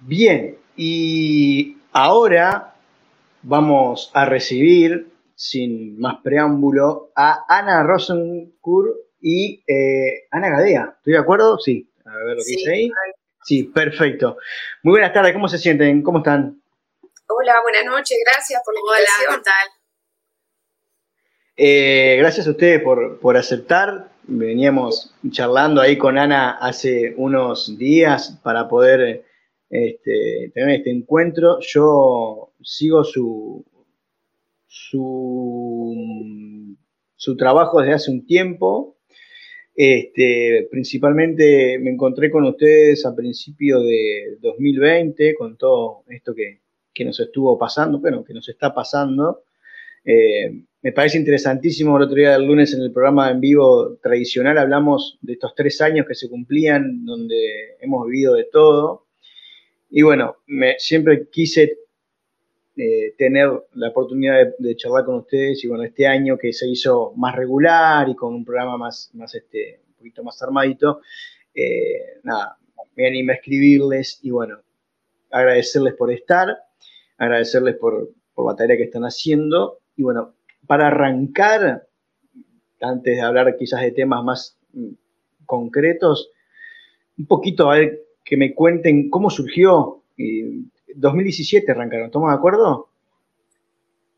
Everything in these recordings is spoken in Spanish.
Bien, y ahora vamos a recibir, sin más preámbulo, a Ana Rosenkur y eh, Ana Gadea. ¿Estoy de acuerdo? Sí. A ver lo que dice ahí. Sí, perfecto. Muy buenas tardes, ¿cómo se sienten? ¿Cómo están? Hola, buenas noches, gracias por la invitación. Hola, ¿qué tal? Eh, gracias a ustedes por, por aceptar. Veníamos charlando ahí con Ana hace unos días para poder este, tener este encuentro. Yo sigo su, su, su trabajo desde hace un tiempo. Este, principalmente me encontré con ustedes a principios de 2020, con todo esto que, que nos estuvo pasando, bueno, que nos está pasando. Eh, me parece interesantísimo, el otro día del lunes en el programa en vivo tradicional hablamos de estos tres años que se cumplían, donde hemos vivido de todo. Y bueno, siempre quise eh, tener la oportunidad de, charlar con ustedes y bueno, este año que se hizo más regular y con un programa más, más este, un poquito más armadito, eh, nada, me animé a escribirles y bueno, agradecerles por estar, agradecerles por, por la tarea que están haciendo. Y bueno, para arrancar, antes de hablar quizás de temas más mm, concretos, un poquito a ver que me cuenten cómo surgió. 2017 arrancaron, ¿estamos de acuerdo?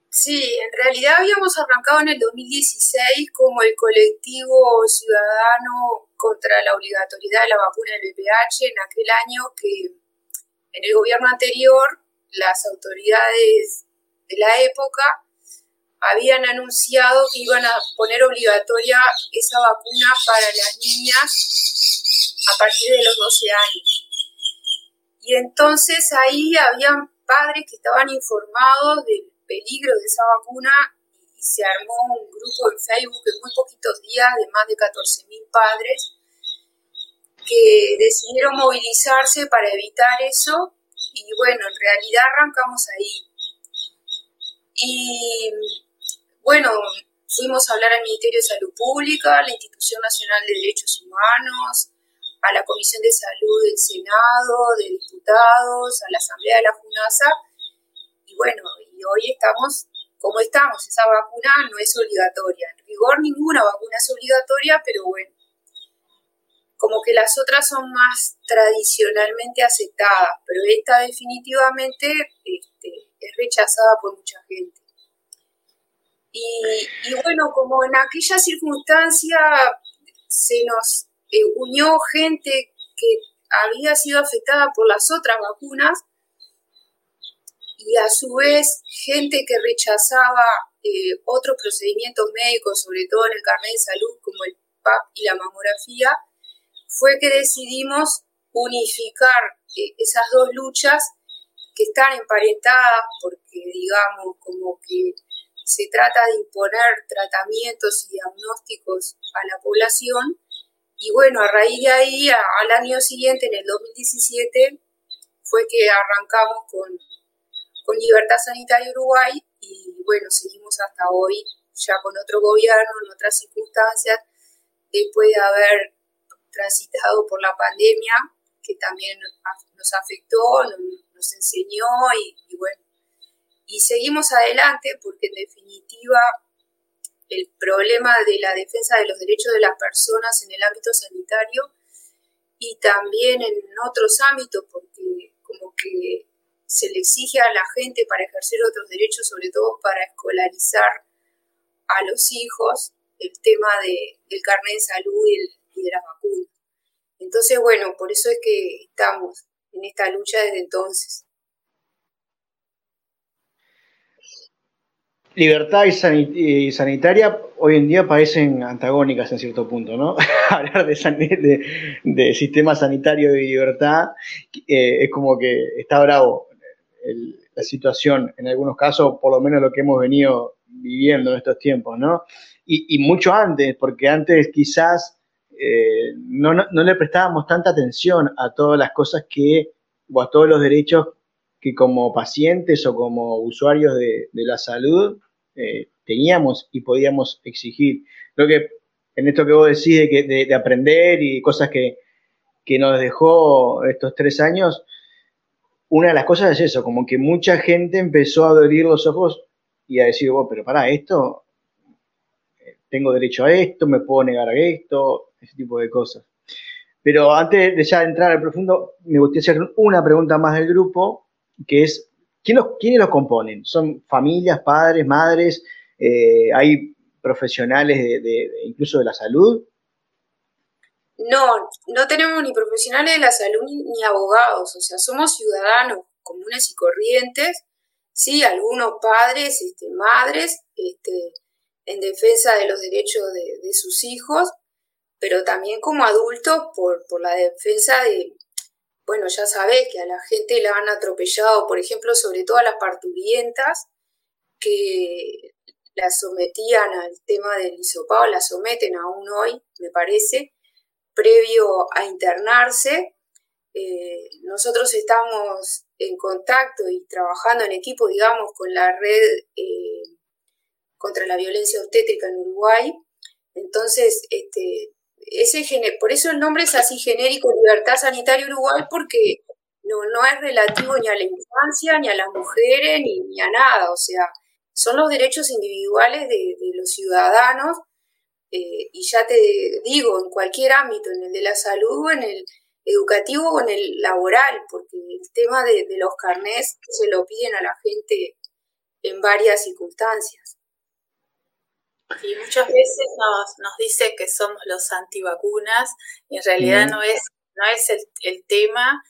Sí, en realidad habíamos arrancado en el 2016 como el colectivo ciudadano contra la obligatoriedad de la vacuna del VPH en aquel año que en el gobierno anterior las autoridades de la época habían anunciado que iban a poner obligatoria esa vacuna para las niñas a partir de los 12 años. Y entonces ahí habían padres que estaban informados del peligro de esa vacuna y se armó un grupo en Facebook en muy poquitos días de más de 14.000 padres que decidieron movilizarse para evitar eso y bueno, en realidad arrancamos ahí. Y bueno, fuimos a hablar al Ministerio de Salud Pública, la Institución Nacional de Derechos Humanos, a la Comisión de Salud del Senado, de Diputados, a la Asamblea de la FUNASA. Y bueno, y hoy estamos como estamos. Esa vacuna no es obligatoria. En rigor, ninguna vacuna es obligatoria, pero bueno, como que las otras son más tradicionalmente aceptadas, pero esta definitivamente este, es rechazada por mucha gente. Y, bueno, como en aquella circunstancia se nos eh, unió gente que había sido afectada por las otras vacunas y a su vez gente que rechazaba eh, otros procedimientos médicos, sobre todo en el carnet de salud como el PAP y la mamografía, fue que decidimos unificar eh, esas dos luchas que están emparentadas porque digamos como que se trata de imponer tratamientos y diagnósticos a la población. Y bueno, a raíz de ahí, al año siguiente, en el 2017, fue que arrancamos con, con Libertad Sanitaria Uruguay y bueno, seguimos hasta hoy ya con otro gobierno, en otras circunstancias, después de haber transitado por la pandemia, que también nos afectó, nos, enseñó y bueno, y seguimos adelante porque en definitiva el problema de la defensa de los derechos de las personas en el ámbito sanitario y también en otros ámbitos porque como que se le exige a la gente para ejercer otros derechos, sobre todo para escolarizar a los hijos, el tema de, del carnet de salud y, el, y de las vacunas. Entonces, bueno, por eso es que estamos en esta lucha desde entonces. Libertad y, sanitaria hoy en día parecen antagónicas en cierto punto, ¿no? Hablar de, sistema sanitario y libertad eh, es como que está bravo la situación, en algunos casos, por lo menos lo que hemos venido viviendo en estos tiempos, ¿no? Y, mucho antes, porque antes quizás eh, no, le prestábamos tanta atención a todas las cosas que, o a todos los derechos que como pacientes o como usuarios de la salud eh, teníamos y podíamos exigir. Creo que en esto que vos decís de, de, aprender y cosas que, nos dejó estos tres años, una de las cosas es eso, como que mucha gente empezó a abrir los ojos y a decir, oh, pero para esto, eh, tengo derecho a esto, me puedo negar a esto, ese tipo de cosas. Pero antes de ya entrar al profundo, me gustaría hacer una pregunta más del grupo, que es, ¿quién ¿quiénes los componen? ¿Son familias, padres, madres? Eh, ¿Hay profesionales incluso de la salud? No, no tenemos ni profesionales de la salud ni, abogados, o sea, somos ciudadanos comunes y corrientes, sí, algunos padres, este, madres, este, en defensa de los derechos de, sus hijos, pero también como adultos por la defensa de, bueno, ya sabés que a la gente la han atropellado, por ejemplo, sobre todo a las parturientas, que la sometían al tema del hisopado, la someten aún hoy, me parece, previo a internarse. Eh, nosotros estamos en contacto y trabajando en equipo, digamos, con la red eh, contra la violencia obstétrica en Uruguay. Entonces, este, ese por eso el nombre es así genérico, Libertad Sanitaria Uruguay, porque no, no es relativo ni a la infancia, ni a las mujeres, ni, a nada. O sea, son los derechos individuales de, los ciudadanos. Eh, y ya te digo, en cualquier ámbito, en el de la salud, en el educativo o en el laboral, porque el tema de, de los carnés se lo piden a la gente en varias circunstancias. Y muchas veces nos, nos dice que somos los antivacunas y en realidad no es, no es el, el, tema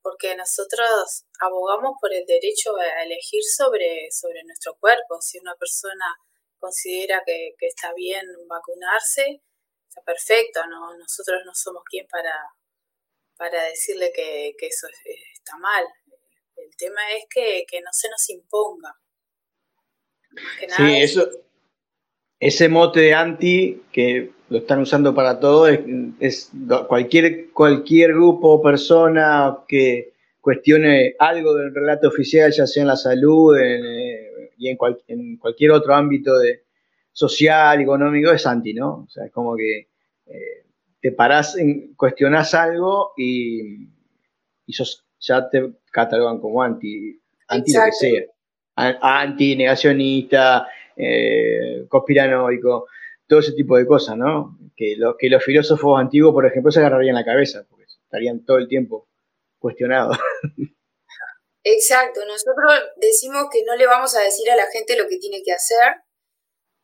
porque nosotros abogamos por el derecho a elegir sobre, sobre nuestro cuerpo. Si una persona considera que, que está bien vacunarse, está perfecto, ¿no? nosotros no somos quien para, para decirle que, que eso está mal. El tema es que, que no se nos imponga. sí, eso, ese mote de anti que lo están usando para todo es, cualquier, cualquier grupo o persona que cuestione algo del relato oficial, ya sea en la salud eh, y en, en, cualquier otro ámbito de social, económico, es anti, ¿no? O sea, es como que eh, te parás, en, cuestionás algo y, y ya te catalogan como anti, anti lo que sea. Anti, negacionista, eh, conspiranoico, todo ese tipo de cosas, ¿no? Que, que los filósofos antiguos, por ejemplo, se agarrarían la cabeza, porque estarían todo el tiempo cuestionados. Exacto, nosotros decimos que no le vamos a decir a la gente lo que tiene que hacer.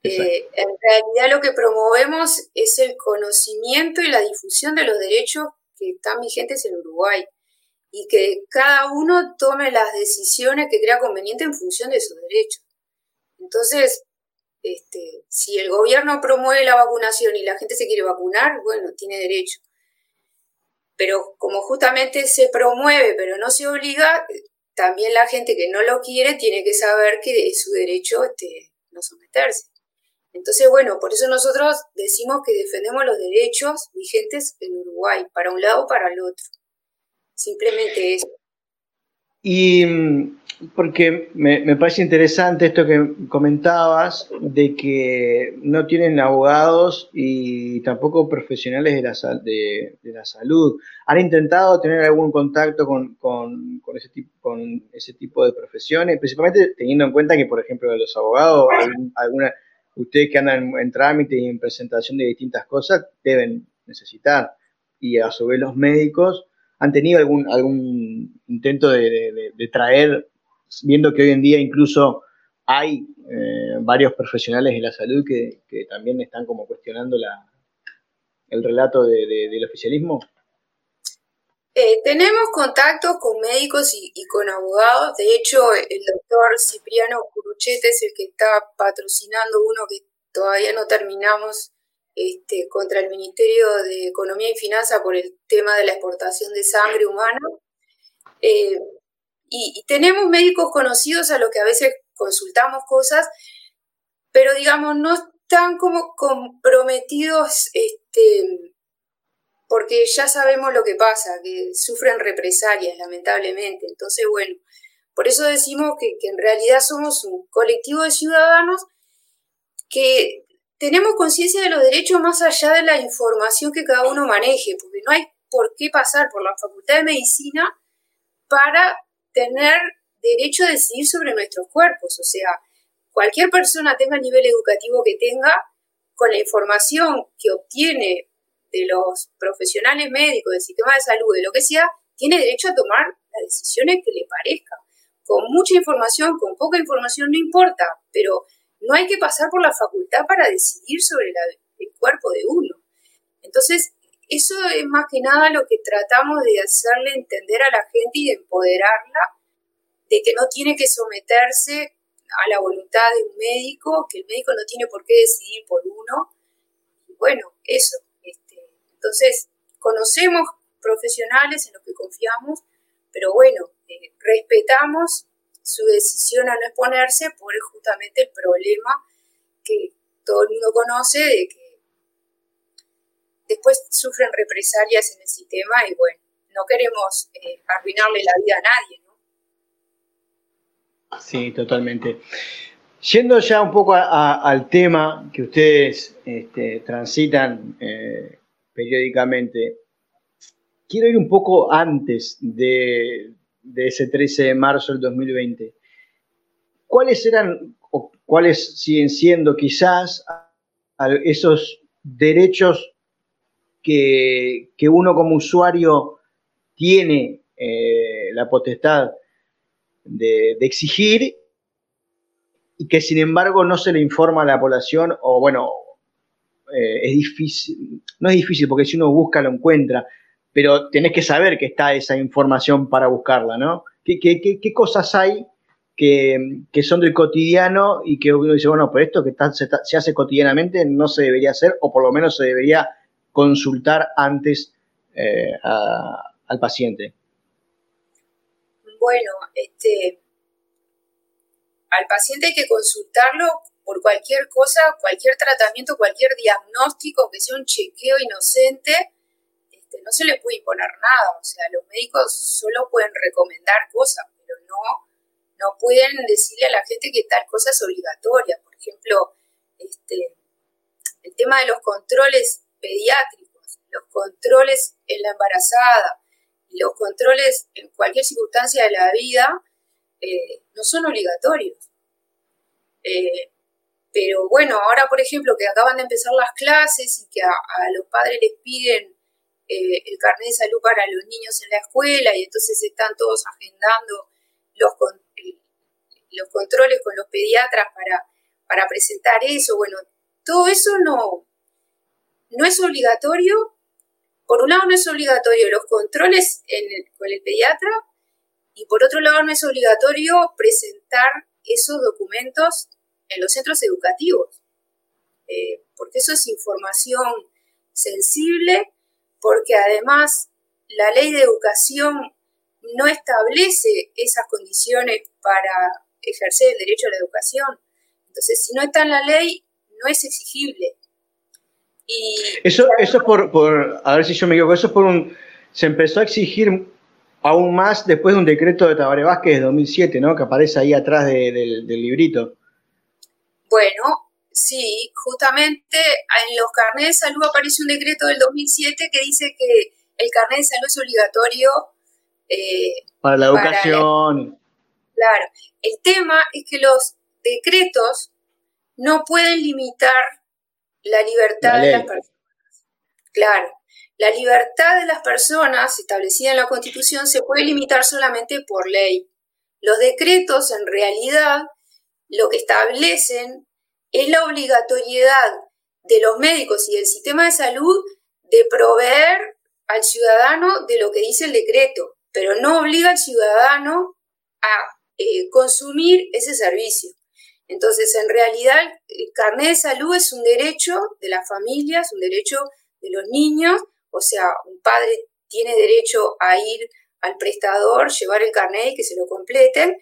Eh, en realidad lo que promovemos es el conocimiento y la difusión de los derechos que están vigentes en Uruguay y que cada uno tome las decisiones que crea conveniente en función de sus derechos. Entonces, este, si el gobierno promueve la vacunación y la gente se quiere vacunar, bueno, tiene derecho. Pero como justamente se promueve, pero no se obliga, también la gente que no lo quiere tiene que saber que es su derecho este, no someterse. Entonces, bueno, por eso nosotros decimos que defendemos los derechos vigentes en Uruguay, para un lado o para el otro. Simplemente eso. Y mm, porque me, parece interesante esto que comentabas, de que no tienen abogados y tampoco profesionales de la, de, la salud. ¿Han intentado tener algún contacto con, ese tipo, con ese tipo de profesiones? Principalmente teniendo en cuenta que, por ejemplo, los abogados, alguna, ustedes que andan en, trámite y en presentación de distintas cosas, deben necesitar. Y a su vez los médicos han tenido algún, algún intento de traer viendo que hoy en día incluso hay eh, varios profesionales de la salud que, también están como cuestionando el relato del oficialismo? Eh, tenemos contactos con médicos y, con abogados. De hecho, el doctor Cipriano Curuchete es el que está patrocinando uno que todavía no terminamos este, contra el Ministerio de Economía y Finanzas por el tema de la exportación de sangre humana. Eh, y, tenemos médicos conocidos a los que a veces consultamos cosas, pero digamos, no están como comprometidos, este, porque ya sabemos lo que pasa, que sufren represalias, lamentablemente. Entonces, bueno, por eso decimos que, que en realidad somos un colectivo de ciudadanos que tenemos conciencia de los derechos más allá de la información que cada uno maneje, porque no hay por qué pasar por la Facultad de Medicina para tener derecho a decidir sobre nuestros cuerpos. O sea, cualquier persona tenga el nivel educativo que tenga, con la información que obtiene de los profesionales médicos, del sistema de salud, de lo que sea, tiene derecho a tomar las decisiones que le parezcan. Con mucha información, con poca información, no importa, pero no hay que pasar por la facultad para decidir sobre el cuerpo de uno. Entonces, eso es más que nada lo que tratamos de hacerle entender a la gente y de empoderarla de que no tiene que someterse a la voluntad de un médico, que el médico no tiene por qué decidir por uno. Y bueno, eso. Este, entonces, conocemos profesionales en los que confiamos, pero bueno, eh, respetamos su decisión a no exponerse por justamente el problema que todo el mundo conoce de que después sufren represalias en el sistema y bueno, no queremos eh, arruinarle la vida a nadie, ¿no? Sí, totalmente. Yendo ya un poco al tema que ustedes este, transitan eh, periódicamente, quiero ir un poco antes de, ese 13 de marzo del 2020. ¿Cuáles eran o cuáles siguen siendo quizás esos derechos que, uno como usuario tiene eh, la potestad de, exigir y que sin embargo no se le informa a la población o bueno, eh, es difícil, no es difícil porque si uno busca lo encuentra, pero tenés que saber que está esa información para buscarla, ¿no? ¿Qué, qué, cosas hay que, son del cotidiano y que uno dice, bueno, pero esto que se, hace cotidianamente no se debería hacer o por lo menos se debería consultar antes eh, al paciente? Bueno, este, al paciente hay que consultarlo por cualquier cosa, cualquier tratamiento, cualquier diagnóstico, que sea un chequeo inocente, este, no se le puede imponer nada. O sea, los médicos solo pueden recomendar cosas, pero no, no pueden decirle a la gente que tal cosa es obligatoria. Por ejemplo, este, el tema de los controles pediátricos, los controles en la embarazada, los controles en cualquier circunstancia de la vida eh, no son obligatorios. Eh, pero bueno, ahora por ejemplo que acaban de empezar las clases y que a los padres les piden eh, el carnet de salud para los niños en la escuela y entonces están todos agendando los, los controles con los pediatras para, para presentar eso. Bueno, todo eso no, no es obligatorio. Por un lado no es obligatorio los controles con el pediatra y por otro lado no es obligatorio presentar esos documentos en los centros educativos, eh, porque eso es información sensible porque además la ley de educación no establece esas condiciones para ejercer el derecho a la educación. Entonces, si no está en la ley, no es exigible. Y eso, eso es por, por, a ver si yo me equivoco, eso es por un, se empezó a exigir aún más después de un decreto de Tabaré Vázquez de 2007, ¿no? Que aparece ahí atrás del librito. Bueno, Sí, justamente en los carnets de salud aparece un decreto del 2007 que dice que el carnet de salud es obligatorio eh, para la educación. claro, el tema es que los decretos no pueden limitar la libertad de las personas. Claro, la libertad de las personas establecida en la Constitución se puede limitar solamente por ley. Los decretos en realidad lo que establecen es la obligatoriedad de los médicos y del sistema de salud de proveer al ciudadano de lo que dice el decreto, pero no obliga al ciudadano a eh, consumir ese servicio. Entonces, en realidad, el carnet de salud es un derecho de las familias, un derecho de los niños, o sea, un padre tiene derecho a ir al prestador, llevar el carnet y que se lo completen,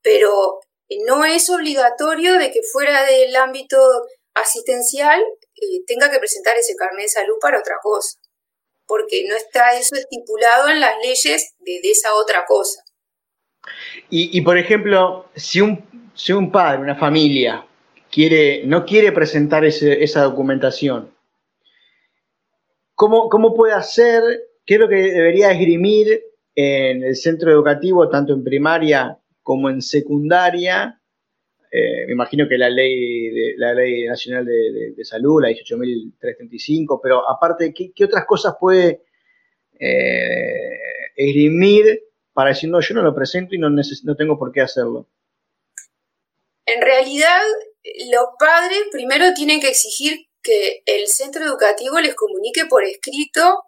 pero no es obligatorio de que fuera del ámbito asistencial eh, tenga que presentar ese carnet de salud para otra cosa, porque no está eso estipulado en las leyes de, esa otra cosa. Y, por ejemplo, si un, si un padre, una familia, quiere, no quiere presentar esa documentación, ¿cómo, ¿cómo puede hacer? ¿Qué es lo que debería esgrimir en el centro educativo, tanto en primaria como en secundaria, eh, me imagino que la ley, la ley nacional de, salud, la 18.335, pero aparte, ¿qué, otras cosas puede eh, esgrimir para decir, no, yo no lo presento y no, no tengo por qué hacerlo? En realidad, los padres primero tienen que exigir que el centro educativo les comunique por escrito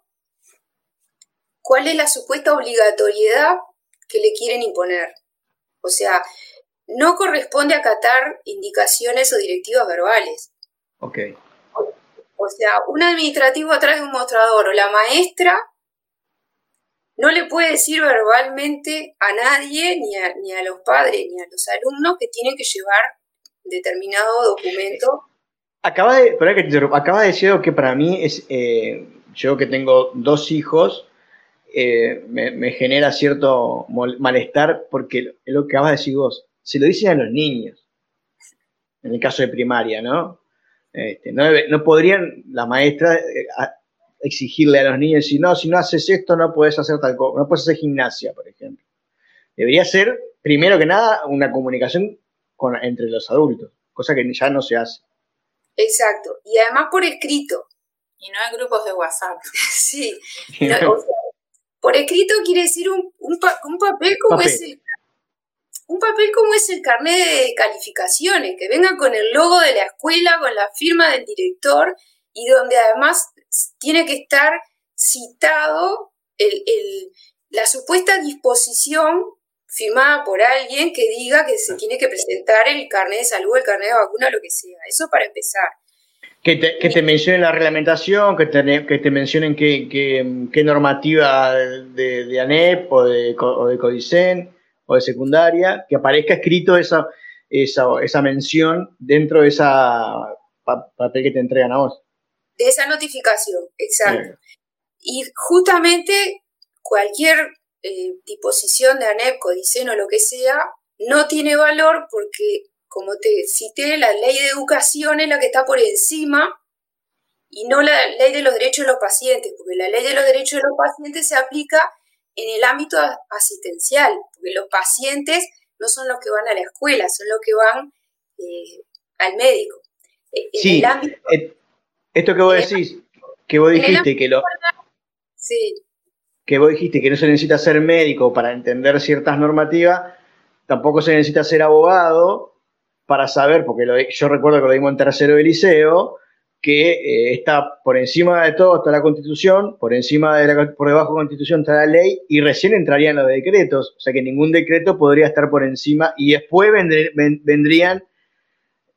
cuál es la supuesta obligatoriedad que le quieren imponer. O sea, no corresponde acatar indicaciones o directivas verbales. Ok. O, sea, un administrativo atrás de un mostrador o la maestra no le puede decir verbalmente a nadie, ni a, ni a los padres, ni a los alumnos, que tienen que llevar determinado documento. Acaba de, acaba de decir que para mí es, eh, yo que tengo dos hijos, eh, me, genera cierto malestar porque es lo que acabas de decir vos se lo dicen a los niños, en el caso de primaria, ¿no? Este, no, podrían la maestra eh, exigirle a los niños, si no, si no haces esto, no puedes hacer tal cosa, no puedes hacer gimnasia, por ejemplo. Debería ser, primero que nada, una comunicación con, entre los adultos, cosa que ya no se hace. Exacto, y además por escrito. Y no hay grupos de WhatsApp. sí, por escrito quiere decir un, un, papel como ese un papel como es el carnet de calificaciones, que venga con el logo de la escuela, con la firma del director y donde además tiene que estar citado la supuesta disposición firmada por alguien que diga que se tiene que presentar el carnet de salud, el carnet de vacuna, lo que sea. Eso para empezar. Que te, que te mencionen la reglamentación, que te, que te mencionen qué, normativa de, ANEP o de, o de CODICEN o de secundaria, que aparezca escrito esa, esa, mención dentro de esa papel que te entregan a vos. De esa notificación, exacto. Y justamente cualquier eh, disposición de ANEP, CODICEN o lo que sea, no tiene valor porque, como te cité, la ley de educación es la que está por encima y no la ley de los derechos de los pacientes, porque la ley de los derechos de los pacientes se aplica en el ámbito asistencial, porque los pacientes no son los que van a la escuela, son los que van eh, al médico. E, sí, eh, esto que vos decís, que vos dijiste que lo... Sí. Que vos dijiste que no se necesita ser médico para entender ciertas normativas, tampoco se necesita ser abogado para saber, porque yo recuerdo que lo dimos en tercero de liceo, que eh, está por encima de todo está la Constitución, por encima de la, por debajo de la Constitución está la ley y recién entrarían los decretos, o sea que ningún decreto podría estar por encima y después vendrían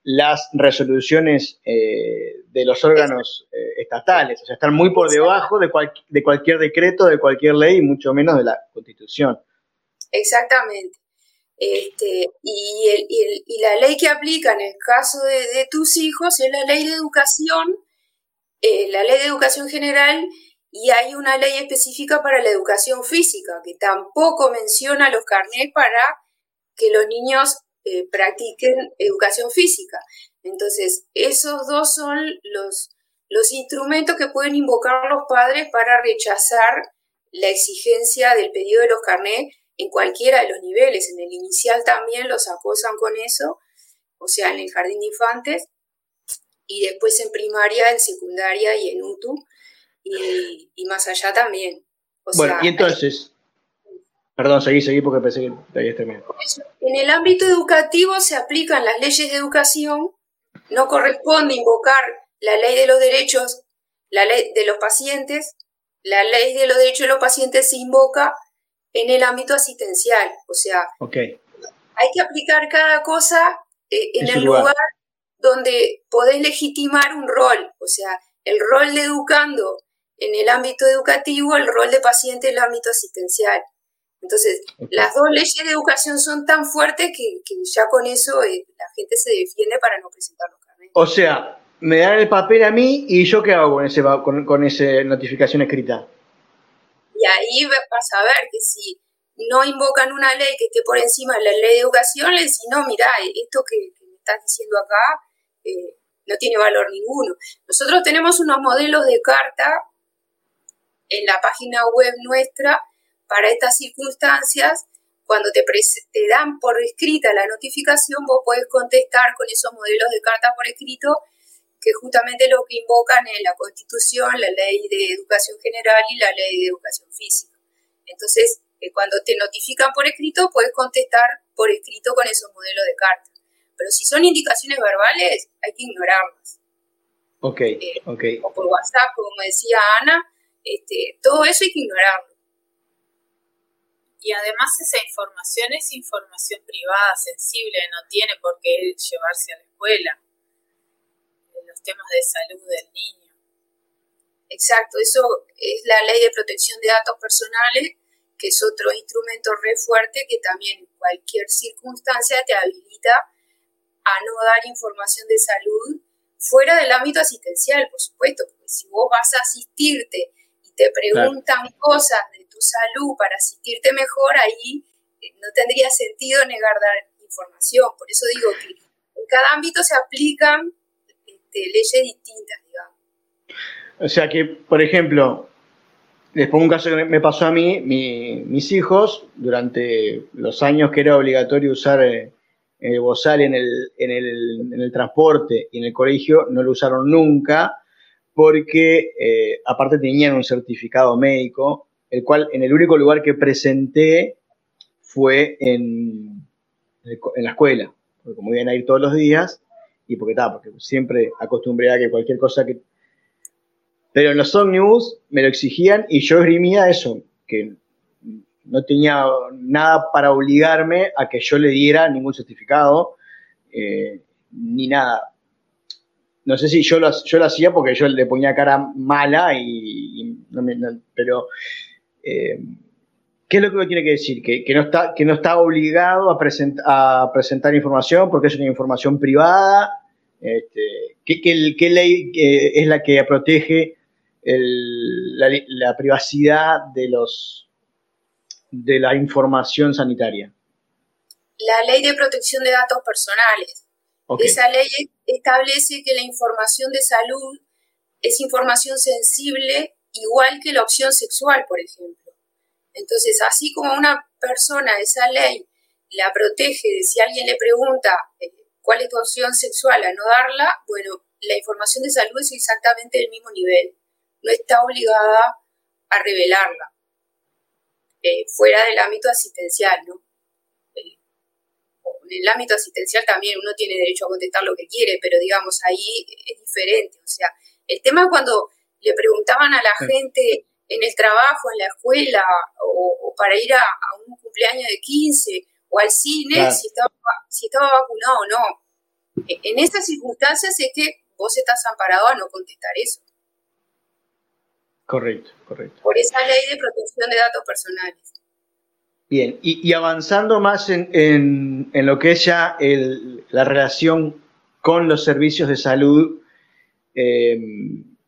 las resoluciones eh, de los órganos eh, estatales, o sea, están muy por debajo de, de cualquier decreto, de cualquier ley y mucho menos de la Constitución. Exactamente. Este, y, la ley que aplica en el caso de, tus hijos es la ley de educación, eh, la ley de educación general, y hay una ley específica para la educación física, que tampoco menciona los carnets para que los niños eh, practiquen educación física. Entonces, esos dos son los, los instrumentos que pueden invocar los padres para rechazar la exigencia del pedido de los carnets en cualquiera de los niveles. En el inicial también los acosan con eso, o sea, en el jardín de infantes, y después en primaria, en secundaria y en UTU, y, más allá también. bueno, y entonces, perdón, seguí, seguí porque pensé que te habías terminado. En el ámbito educativo se aplican las leyes de educación, no corresponde invocar la ley de los derechos, la ley de los pacientes, la ley de los derechos de los pacientes se invoca en el ámbito asistencial. O sea, hay que aplicar cada cosa eh, en, el lugar. donde podés legitimar un rol. O sea, el rol de educando en el ámbito educativo, el rol de paciente en el ámbito asistencial. Entonces, las dos leyes de educación son tan fuertes que, ya con eso eh, la gente se defiende para no presentar los carnetes. O sea, me dan el papel a mí y yo qué hago con ese con, con esa notificación escrita. Y ahí vas a ver que si no invocan una ley que esté por encima de la ley de educación, le dicen, no, mira, esto que, me estás diciendo acá eh, no tiene valor ninguno. Nosotros tenemos unos modelos de carta en la página web nuestra para estas circunstancias, cuando te, te dan por escrita la notificación, vos podés contestar con esos modelos de carta por escrito que justamente lo que invocan es la Constitución, la Ley de Educación General y la Ley de Educación Física. Entonces, eh, cuando te notifican por escrito, puedes contestar por escrito con esos modelos de carta. Pero si son indicaciones verbales, hay que ignorarlas. Ok, eh, ok. O por WhatsApp, como decía Ana, este, todo eso hay que ignorarlo. Y además esa información es información privada, sensible, no tiene por qué llevarse a la escuela temas de salud del niño. Exacto, eso es la ley de protección de datos personales, que es otro instrumento re fuerte que también en cualquier circunstancia te habilita a no dar información de salud fuera del ámbito asistencial, por supuesto, porque si vos vas a asistirte y te preguntan cosas de tu salud para asistirte mejor, ahí eh, no tendría sentido negar dar información. Por eso digo que en cada ámbito se aplican leyes distintas, digamos. O sea que, por ejemplo, les pongo un caso que me pasó a mí, mis hijos, durante los años que era obligatorio usar eh, el bozal en el, en, el, en el, transporte y en el colegio, no lo usaron nunca, porque eh, aparte tenían un certificado médico, el cual en el único lugar que presenté fue en, en la escuela, porque como iban a ir todos los días, y porque está, porque siempre acostumbré a que cualquier cosa que... Pero en los ómnibus me lo exigían y yo esgrimía eso, que no tenía nada para obligarme a que yo le diera ningún certificado, eh, ni nada. No sé si yo lo, yo lo hacía porque yo le ponía cara mala y, pero eh, ¿qué es lo que me tiene que decir? Que, no, está, que no está obligado a, a presentar información porque es una información privada este, ¿qué, ley es la que protege la, privacidad de, los, de la información sanitaria? La ley de protección de datos personales. Esa ley establece que la información de salud es información sensible igual que la opción sexual, por ejemplo. Entonces, así como una persona esa ley la protege de si alguien le pregunta eh, cuál es tu opción sexual a no darla, bueno, la información de salud es exactamente del mismo nivel. No está obligada a revelarla. Eh, fuera del ámbito asistencial, ¿no? Eh, en el ámbito asistencial también uno tiene derecho a contestar lo que quiere, pero digamos, ahí es diferente. O sea, el tema cuando le preguntaban a la gente en el trabajo, en la escuela, o, para ir a, a, un cumpleaños de 15, o al cine si, estaba, si estaba vacunado o no. E, en estas circunstancias es que vos estás amparado a no contestar eso. Correcto, correcto. Por esa ley de protección de datos personales. Bien, y, avanzando más en, lo que es ya la relación con los servicios de salud, eh,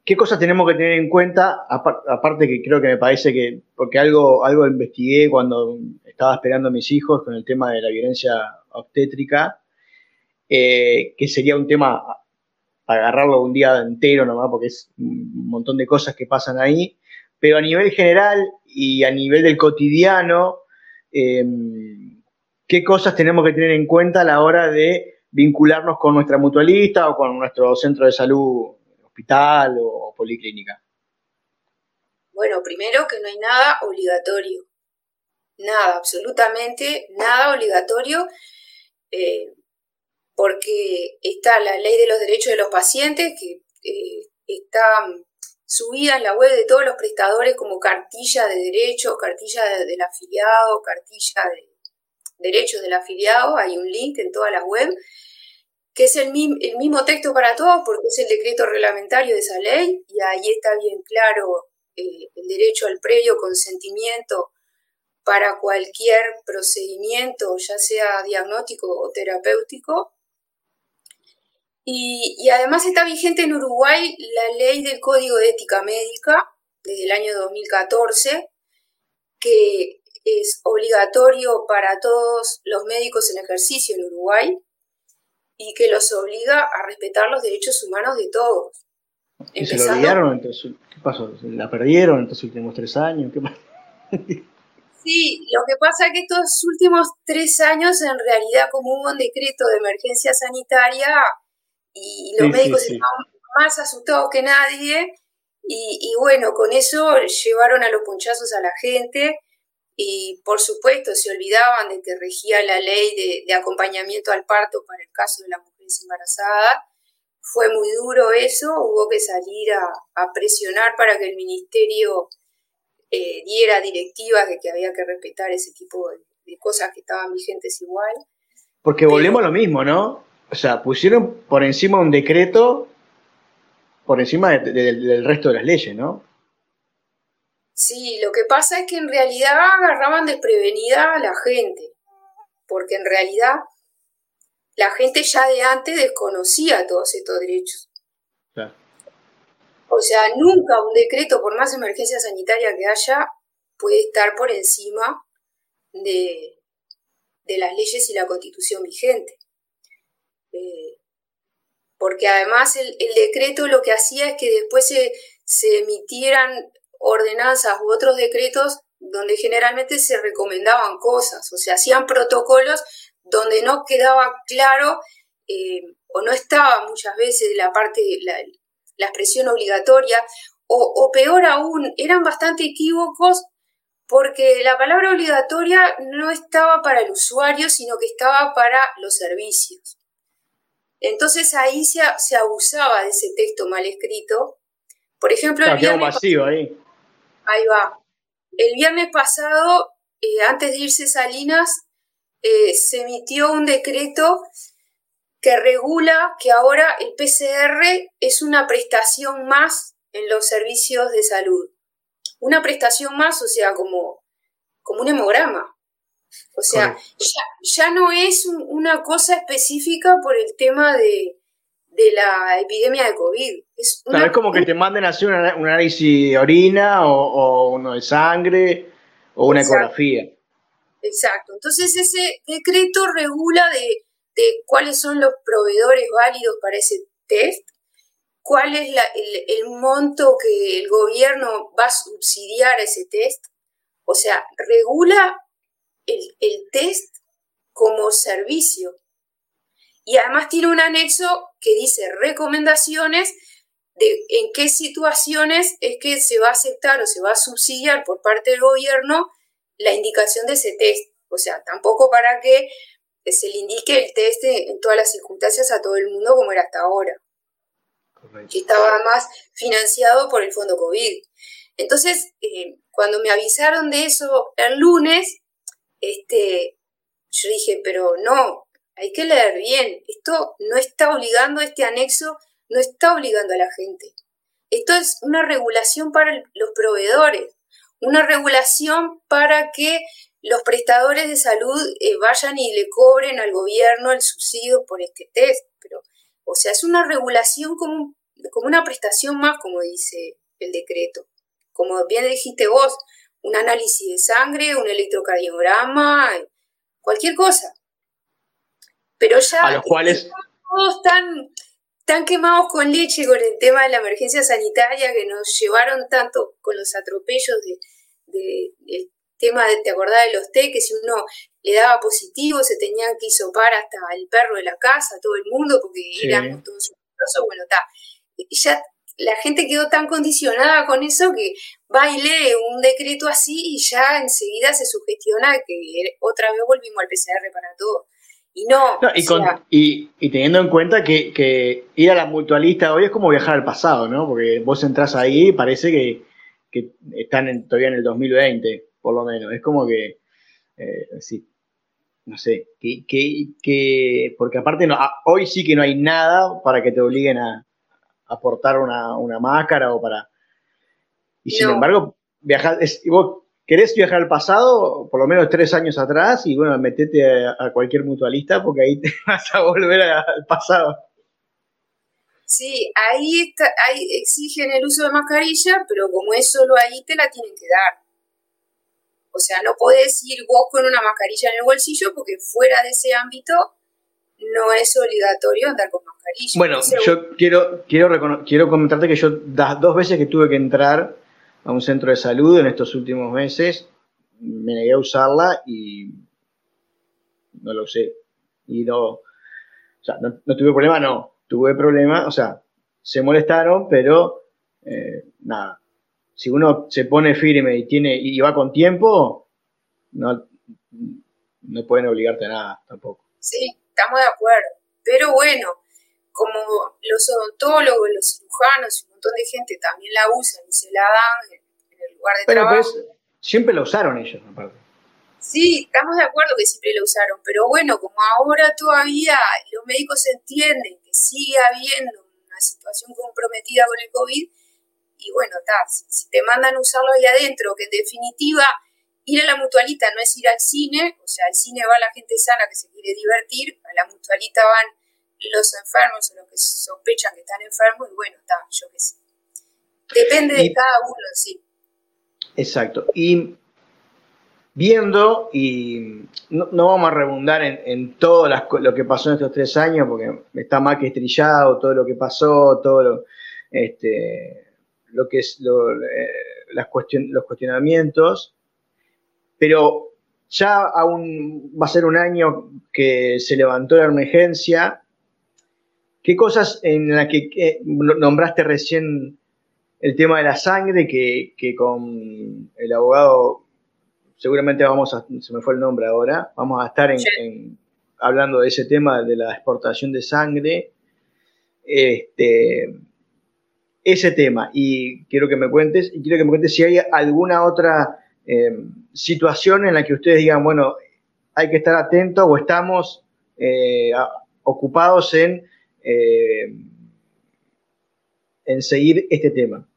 ¿qué cosas tenemos que tener en cuenta? Aparte que creo que me parece que, porque algo, algo investigué cuando estaba esperando a mis hijos con el tema de la violencia obstétrica, eh, que sería un tema agarrarlo un día entero nomás, porque es un montón de cosas que pasan ahí, pero a nivel general y a nivel del cotidiano, em, ¿qué cosas tenemos que tener en cuenta a la hora de vincularnos con nuestra mutualista o con nuestro centro de salud, o policlínica? Bueno, primero que no hay nada obligatorio. Nada, absolutamente nada obligatorio, eh, porque está la ley de los derechos de los pacientes, que eh, está subida en la web de todos los prestadores como cartilla de derechos, cartilla del afiliado, cartilla de derechos del afiliado, hay un link en toda la web, que es el, mismo texto para todos porque es el decreto reglamentario de esa ley y ahí está bien claro eh, el derecho al previo consentimiento para cualquier procedimiento, ya sea diagnóstico o terapéutico. Y, además está vigente en Uruguay la ley del Código de Ética Médica desde el año 2014, que es obligatorio para todos los médicos en ejercicio en Uruguay y que los obliga a respetar los derechos humanos de todos. ¿Y se lo olvidaron? ¿Qué pasó? ¿La perdieron en estos últimos tres años? ¿Qué pasó? Sí, lo que pasa es que estos últimos tres años, en realidad, como hubo un decreto de emergencia sanitaria y los médicos estaban más asustados que nadie, y, bueno, con eso llevaron a los punchazos a la gente y por supuesto se olvidaban de que regía la ley de, acompañamiento al parto para el caso de las mujeres embarazadas. Fue muy duro eso, hubo que salir a, presionar para que el ministerio eh, diera directivas de que había que respetar ese tipo de, cosas que estaban vigentes igual. Porque volvemos a lo mismo, ¿no? O sea, pusieron por encima un decreto por encima del resto de las leyes, ¿no? Sí, lo que pasa es que en realidad agarraban desprevenida a la gente, porque en realidad la gente ya de antes desconocía todos estos derechos. O sea, nunca un decreto, por más emergencia sanitaria que haya, puede estar por encima de, las leyes y la constitución vigente. Eh, porque además el, decreto lo que hacía es que después se, emitieran ordenanzas u otros decretos donde generalmente se recomendaban cosas, o sea, hacían protocolos donde no quedaba claro eh, o no estaba muchas veces la parte, la, la expresión obligatoria, o, o, peor aún, eran bastante equívocos porque la palabra obligatoria no estaba para el usuario, sino que estaba para los servicios. Entonces ahí se, abusaba de ese texto mal escrito. Por ejemplo, el viernes, ahí. Ahí va. El viernes pasado, eh, antes de irse Salinas, eh, se emitió un decreto que regula que ahora el PCR es una prestación más en los servicios de salud. Una prestación más, o sea, como, como un hemograma. O sea, ya, no es una cosa específica por el tema de, la epidemia de COVID. Es, como que te manden a hacer un análisis de orina o, uno de sangre o una ecografía. Exacto. Entonces ese decreto regula de, cuáles son los proveedores válidos para ese test, cuál es el, el monto que el gobierno va a subsidiar a ese test. O sea, regula el, test como servicio. Y además tiene un anexo que dice recomendaciones de en qué situaciones es que se va a aceptar o se va a subsidiar por parte del gobierno la indicación de ese test. O sea, tampoco para que se le indique el test en todas las circunstancias a todo el mundo como era hasta ahora. Que estaba más financiado por el fondo COVID. Entonces, eh, cuando me avisaron de eso el lunes, este, yo dije, pero no, hay que leer bien, esto no está obligando, este anexo no está obligando a la gente. Esto es una regulación para los proveedores, una regulación para que los prestadores de salud eh, vayan y le cobren al gobierno el subsidio por este test. Pero, o sea, es una regulación como, como una prestación más, como dice el decreto. Como bien dijiste vos, un análisis de sangre, un electrocardiograma, cualquier cosa. Pero ya a los cuales todos tan, tan quemados con leche con el tema de la emergencia sanitaria que nos llevaron tanto con los atropellos de, del tema de, ¿te acordás de los té? Que si uno le daba positivo se tenían que hisopar hasta el perro de la casa, todo el mundo, porque éramos todos bueno, está. Ya la gente quedó tan condicionada con eso que va y lee un decreto así y ya enseguida se sugestiona que otra vez volvimos al PCR para todo. Y no. y, y, teniendo en cuenta que, ir a la mutualista hoy es como viajar al pasado, ¿no? Porque vos entras ahí y parece que, están todavía en el 2020, por lo menos. Es como que. Eh, sí. No sé. Que, que, porque aparte, no, hoy sí que no hay nada para que te obliguen a, aportar una, una máscara o para... Y sin embargo, viajar, es, vos querés viajar al pasado, por lo menos tres años atrás, y bueno, metete a, cualquier mutualista porque ahí te vas a volver al pasado. Sí, ahí, está, ahí exigen el uso de mascarilla, pero como es solo ahí, te la tienen que dar. O sea, no podés ir vos con una mascarilla en el bolsillo porque fuera de ese ámbito no es obligatorio andar con mascarilla. Bueno, yo quiero, quiero, quiero comentarte que yo las dos veces que tuve que entrar a un centro de salud en estos últimos meses, me negué a usarla y no lo sé. Y no, o sea, no, tuve problema, no. Tuve problema, o sea, se molestaron, pero eh, nada. Si uno se pone firme y tiene y va con tiempo, no, no pueden obligarte a nada tampoco. Sí, estamos de acuerdo. Pero bueno, como los odontólogos, los cirujanos montón de gente también la usan y se la dan en el lugar de pues, trabajo. siempre la usaron ellos, aparte. Sí, estamos de acuerdo que siempre la usaron, pero bueno, como ahora todavía los médicos entienden que sigue habiendo una situación comprometida con el COVID, y bueno, está, si te mandan usarlo ahí adentro, que en definitiva ir a la mutualita no es ir al cine, o sea, al cine va la gente sana que se quiere divertir, a la mutualita van los enfermos o los que sospechan que están enfermos, y bueno, está, yo qué sé. Depende de cada uno, sí. Exacto. Y viendo, y no, vamos a rebundar en, todo lo que pasó en estos tres años, porque está más que estrillado todo lo que pasó, todo lo, este, lo que es eh, las los cuestionamientos, pero ya aún va a ser un año que se levantó la emergencia. ¿Qué cosas en las que nombraste recién el tema de la sangre, que, con el abogado, seguramente vamos a, se me fue el nombre ahora, vamos a estar hablando de ese tema de la exportación de sangre, este, ese tema, y quiero que me cuentes, y quiero que me cuentes si hay alguna otra eh, situación en la que ustedes digan, bueno, hay que estar atentos o estamos eh, ocupados en, eh, en seguir este tema.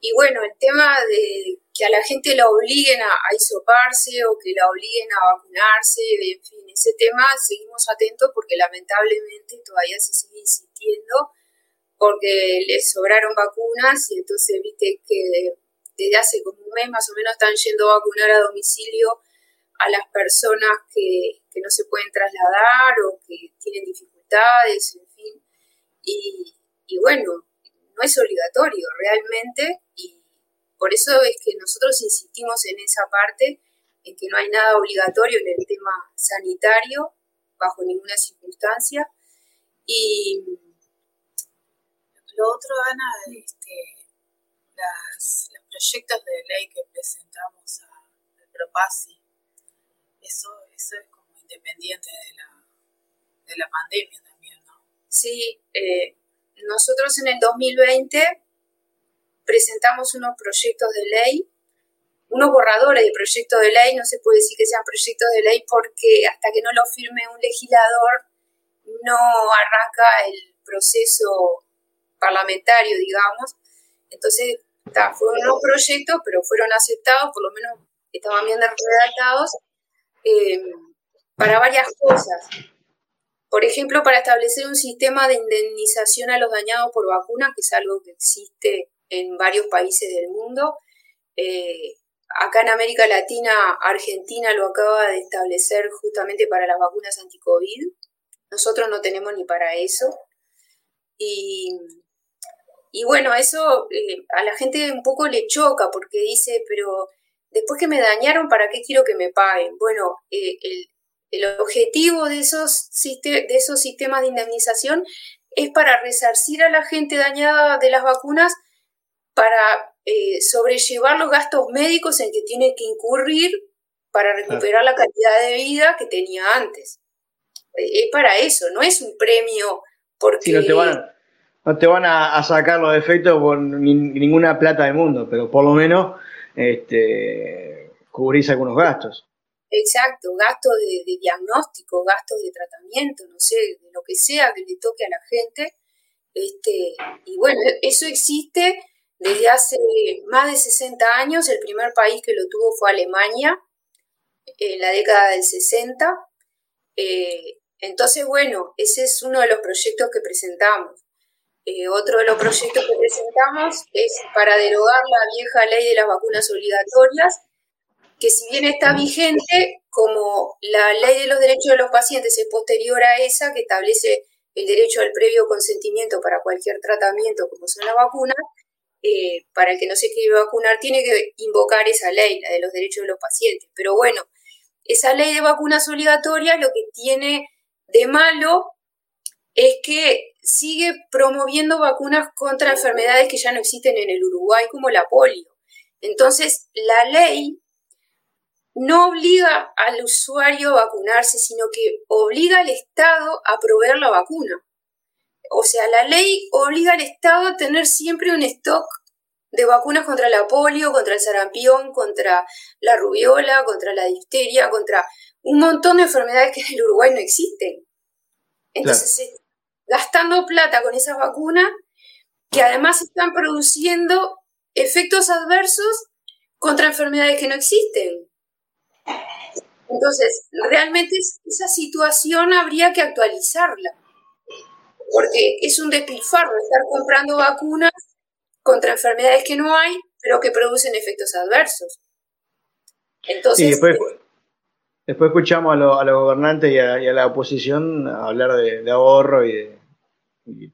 Y bueno, el tema de que a la gente la obliguen a, a hisoparse o que la obliguen a vacunarse, en fin, ese tema seguimos atentos porque lamentablemente todavía se sigue insistiendo porque les sobraron vacunas y entonces viste que desde hace como un mes más o menos están yendo a vacunar a domicilio a las personas que, no se pueden trasladar o que tienen dificultades, en fin. Y, y bueno, no es obligatorio realmente y por eso es que nosotros insistimos en esa parte, en que no hay nada obligatorio en el tema sanitario bajo ninguna circunstancia. Y lo otro, Ana, este, las, proyectos de ley que presentamos al Propasi, eso, es como independiente de la, de la pandemia también, ¿no? Sí, eh, nosotros en el 2020 presentamos unos proyectos de ley, unos borradores de proyectos de ley, no se puede decir que sean proyectos de ley porque hasta que no lo firme un legislador no arranca el proceso parlamentario, digamos. Entonces fueron unos proyectos, pero fueron aceptados, por lo menos estaban bien redactados, eh, para varias cosas. Por ejemplo, para establecer un sistema de indemnización a los dañados por vacunas, que es algo que existe en varios países del mundo. Eh, acá en América Latina, Argentina lo acaba de establecer justamente para las vacunas anti-COVID. Nosotros no tenemos ni para eso. Y y bueno, eso eh, a la gente un poco le choca porque dice, pero después que me dañaron, ¿para qué quiero que me paguen? Bueno, eh, el, objetivo de esos, de esos sistemas de indemnización es para resarcir a la gente dañada de las vacunas, para eh, sobrellevar los gastos médicos en que tiene que incurrir para recuperar la calidad de vida que tenía antes. Es para eso, no es un premio porque... no te van, no te van a, sacar los defectos por ninguna plata del mundo, pero por lo menos este, cubrís algunos gastos. Exacto, gastos de, diagnóstico, gastos de tratamiento, no sé, de lo que sea que le toque a la gente. Este, y bueno, eso existe desde hace más de 60 años. El primer país que lo tuvo fue Alemania, en la década del 60. Eh, entonces, bueno, ese es uno de los proyectos que presentamos. Eh, otro de los proyectos que presentamos es para derogar la vieja ley de las vacunas obligatorias, que si bien está vigente, como la ley de los derechos de los pacientes es posterior a esa, que establece el derecho al previo consentimiento para cualquier tratamiento, como son las vacunas, eh, para el que no se quiere vacunar, tiene que invocar esa ley, la de los derechos de los pacientes. Pero bueno, esa ley de vacunas obligatorias lo que tiene de malo es que sigue promoviendo vacunas contra enfermedades que ya no existen en el Uruguay, como la polio. Entonces, la ley no obliga al usuario a vacunarse, sino que obliga al Estado a proveer la vacuna. O sea, la ley obliga al Estado a tener siempre un stock de vacunas contra la polio, contra el sarampión, contra la rubiola, contra la difteria, contra un montón de enfermedades que en el Uruguay no existen. Entonces, gastando plata con esas vacunas que además están produciendo efectos adversos contra enfermedades que no existen. Entonces, realmente esa situación habría que actualizarla, porque es un despilfarro estar comprando vacunas contra enfermedades que no hay, pero que producen efectos adversos. Entonces, después, después escuchamos a, los gobernantes y a, la oposición hablar de, ahorro y, de,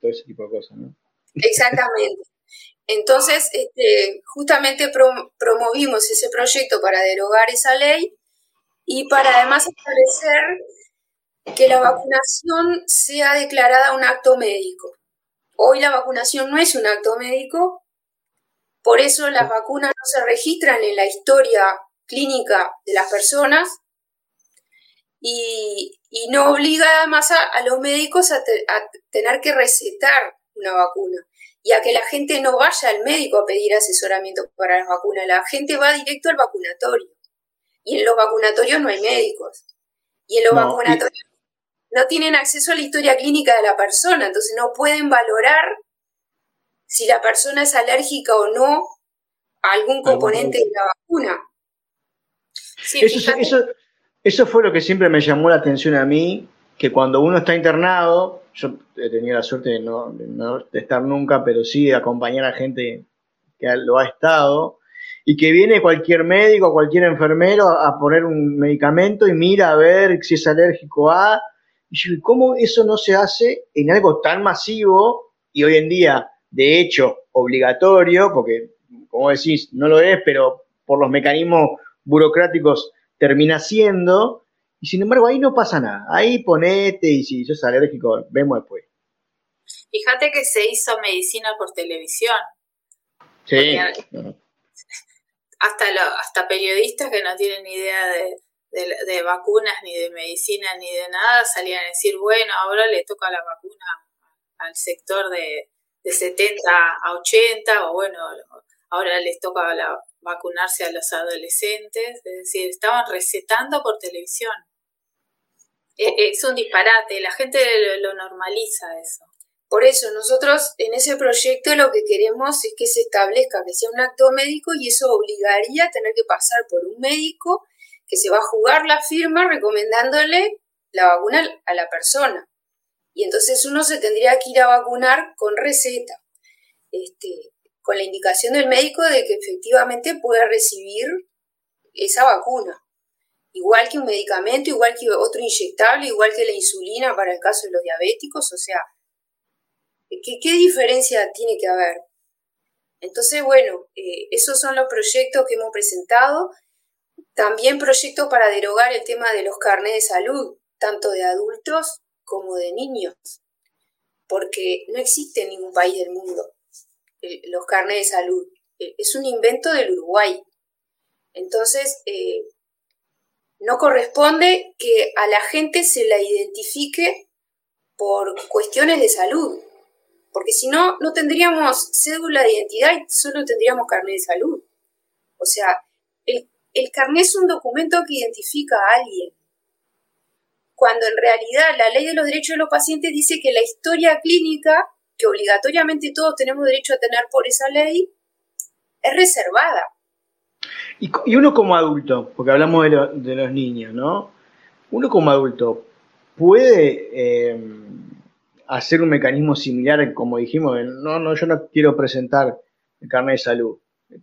todo ese tipo de cosas, ¿no? Exactamente. Entonces, este, justamente promovimos ese proyecto para derogar esa ley y para además establecer que la vacunación sea declarada un acto médico. Hoy la vacunación no es un acto médico, por eso las vacunas no se registran en la historia clínica de las personas y, no obliga además a, los médicos a, a tener que recetar una vacuna y a que la gente no vaya al médico a pedir asesoramiento para las vacunas. La gente va directo al vacunatorio. Y en los vacunatorios no hay médicos. Y en los vacunatorios no tienen acceso a la historia clínica de la persona, entonces no pueden valorar si la persona es alérgica o no a algún componente de la vacuna. eso, eso, fue lo que siempre me llamó la atención a mí, que cuando uno está internado, yo he tenido la suerte de no, de estar nunca, pero sí de acompañar a gente que lo ha estado, y que viene cualquier médico, cualquier enfermero a, poner un medicamento y mira a ver si es alérgico a... Y ¿cómo eso no se hace en algo tan masivo y hoy en día, de hecho, obligatorio, porque, como decís, no lo es, pero por los mecanismos burocráticos termina siendo, y sin embargo ahí no pasa nada. Ahí ponete y si sos alérgico, vemos después. Fíjate que se hizo medicina por televisión. Sí hasta, hasta periodistas que no tienen idea de, de, vacunas, ni de medicina, ni de nada, salían a decir, bueno, ahora le toca la vacuna al sector de, de 70 a 80, o bueno, ahora les toca la, vacunarse a los adolescentes, es decir, estaban recetando por televisión. E, es, un disparate, la gente lo normaliza eso. Por eso nosotros en ese proyecto lo que queremos es que se establezca que sea un acto médico y eso obligaría a tener que pasar por un médico que se va a jugar la firma recomendándole la vacuna a la persona. Y entonces uno se tendría que ir a vacunar con receta, este, con la indicación del médico de que efectivamente puede recibir esa vacuna. Igual que un medicamento, igual que otro inyectable, igual que la insulina para el caso de los diabéticos, o sea, ¿Qué, diferencia tiene que haber? Entonces, bueno, eh, esos son los proyectos que hemos presentado. También proyectos para derogar el tema de los carnes de salud, tanto de adultos como de niños, porque no existe en ningún país del mundo eh, los carnes de salud. Eh, es un invento del Uruguay. Entonces, no corresponde que a la gente se la identifique por cuestiones de salud porque si no, no tendríamos cédula de identidad y solo tendríamos carnet de salud. O sea, el, el carnet es un documento que identifica a alguien, cuando en realidad la ley de los derechos de los pacientes dice que la historia clínica, que obligatoriamente todos tenemos derecho a tener por esa ley, es reservada. Y, uno como adulto, porque hablamos de, los niños, ¿no? Uno como adulto puede eh, hacer un mecanismo similar, como dijimos, no, no, yo no quiero presentar el carnet de salud.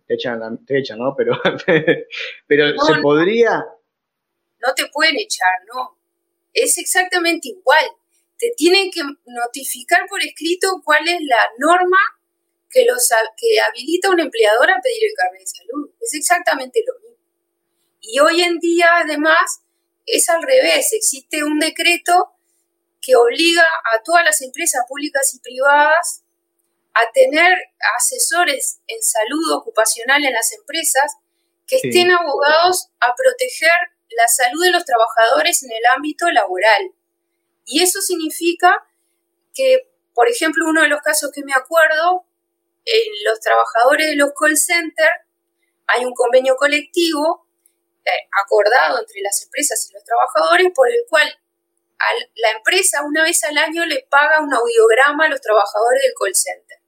Te echan, te echan ¿no? Pero, pero se podría... No te pueden echar, no. Es exactamente igual. Te tienen que notificar por escrito cuál es la norma que, los, que habilita a un empleador a pedir el carnet de salud. Es exactamente lo mismo. Y hoy en día, además, es al revés. Existe un decreto que obliga a todas las empresas públicas y privadas a tener asesores en salud ocupacional en las empresas que estén abogados a proteger la salud de los trabajadores en el ámbito laboral. Y eso significa que, por ejemplo, uno de los casos que me acuerdo, en los trabajadores de los call centers hay un convenio colectivo eh, acordado entre las empresas y los trabajadores por el cual la empresa una vez al año le paga un audiograma a los trabajadores del call center.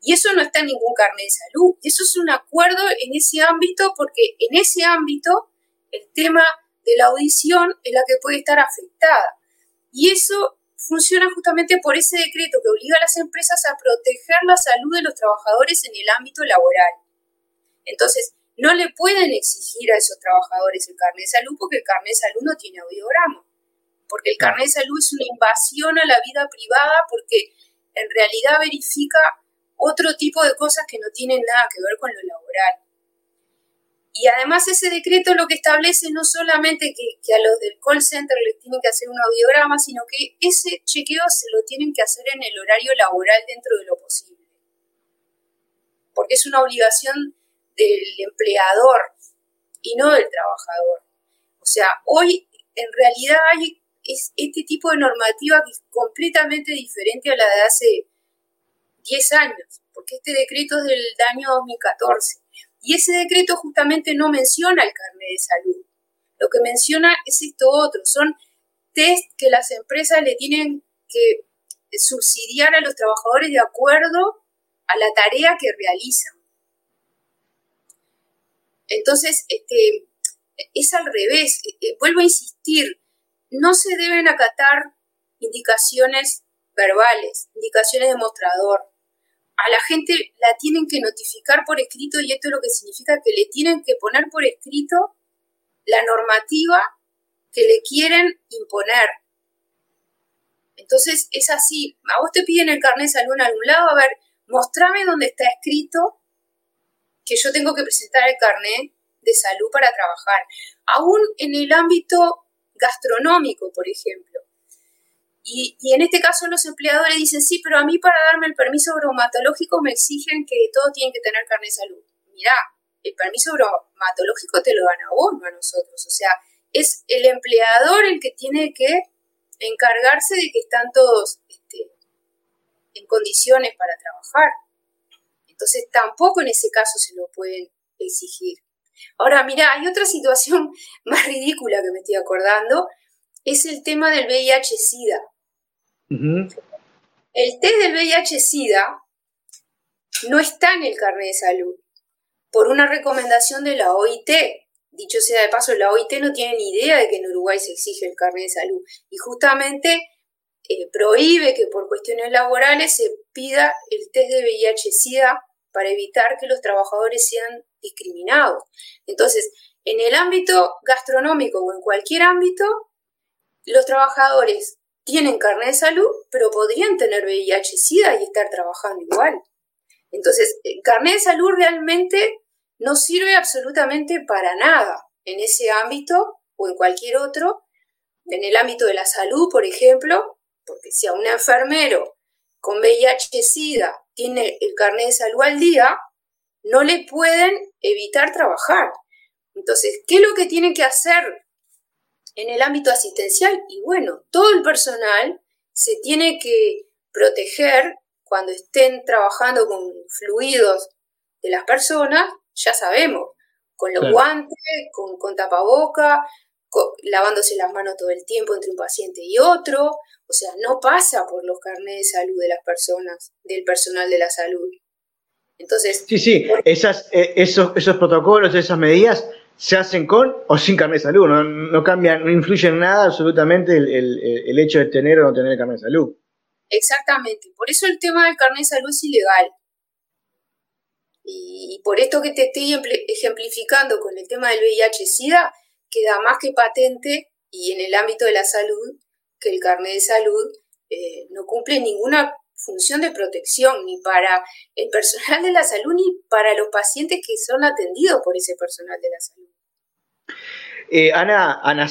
Y eso no está en ningún carnet de salud. Eso es un acuerdo en ese ámbito porque en ese ámbito el tema de la audición es la que puede estar afectada. Y eso funciona justamente por ese decreto que obliga a las empresas a proteger la salud de los trabajadores en el ámbito laboral. Entonces, no le pueden exigir a esos trabajadores el carnet de salud porque el carnet de salud no tiene audiograma. Porque el carnet de salud es una invasión a la vida privada porque en realidad verifica otro tipo de cosas que no tienen nada que ver con lo laboral. Y además ese decreto lo que establece no solamente que, a los del call center les tienen que hacer un audiograma, sino que ese chequeo se lo tienen que hacer en el horario laboral dentro de lo posible. Porque es una obligación del empleador y no del trabajador. O sea, hoy en realidad hay este tipo de normativa que es completamente diferente a la de hace 10 años, porque este decreto es del año 2014. Y ese decreto justamente no menciona el carnet de salud. Lo que menciona es esto otro, son test que las empresas le tienen que subsidiar a los trabajadores de acuerdo a la tarea que realizan. Entonces, este, es al revés. Eh, vuelvo a insistir, no se deben acatar indicaciones verbales, indicaciones de mostrador a la gente la tienen que notificar por escrito y esto es lo que significa que le tienen que poner por escrito la normativa que le quieren imponer. Entonces es así, a vos te piden el carnet de salud en algún lado, a ver, mostrame dónde está escrito que yo tengo que presentar el carnet de salud para trabajar. Aún en el ámbito gastronómico, por ejemplo. Y, en este caso los empleadores dicen, sí, pero a mí para darme el permiso bromatológico me exigen que todo tiene que tener carne de salud. Mirá, el permiso bromatológico te lo dan a vos, no a nosotros. O sea, es el empleador el que tiene que encargarse de que están todos este, en condiciones para trabajar. Entonces tampoco en ese caso se lo pueden exigir. Ahora, mira, hay otra situación más ridícula que me estoy acordando, es el tema del VIH-Sida. El test del VIH-Sida no está en el carnet de salud por una recomendación de la OIT. Dicho sea de paso, la OIT no tiene ni idea de que en Uruguay se exige el carnet de salud y justamente eh, prohíbe que por cuestiones laborales se pida el test de VIH-Sida para evitar que los trabajadores sean discriminados. Entonces, en el ámbito gastronómico o en cualquier ámbito, los trabajadores tienen carnet de salud, pero podrían tener VIH-Sida y estar trabajando igual. Entonces, el carnet de salud realmente no sirve absolutamente para nada en ese ámbito o en cualquier otro. En el ámbito de la salud, por ejemplo, porque si a un enfermero con VIH-Sida tiene el carnet de salud al día, no le pueden evitar trabajar. Entonces, ¿qué es lo que tiene que hacer en el ámbito asistencial y bueno, todo el personal se tiene que proteger cuando estén trabajando con fluidos de las personas, ya sabemos, con los guantes, con, con tapaboca, lavándose las manos todo el tiempo entre un paciente y otro, o sea, no pasa por los carnets de salud de las personas, del personal de la salud. Entonces, sí, sí, esas, eh, esos, esos protocolos, esas medidas se hacen con o sin carnet de salud, no, no cambian, no influye en nada absolutamente el, hecho de tener o no tener carnet de salud. Exactamente, por eso el tema del carnet de salud es ilegal. Y, por esto que te estoy ejemplificando con el tema del VIH-Sida, queda más que patente y en el ámbito de la salud que el carnet de salud eh, no cumple ninguna función de protección ni para el personal de la salud ni para los pacientes que son atendidos por ese personal de la salud. Eh, Ana, Ana,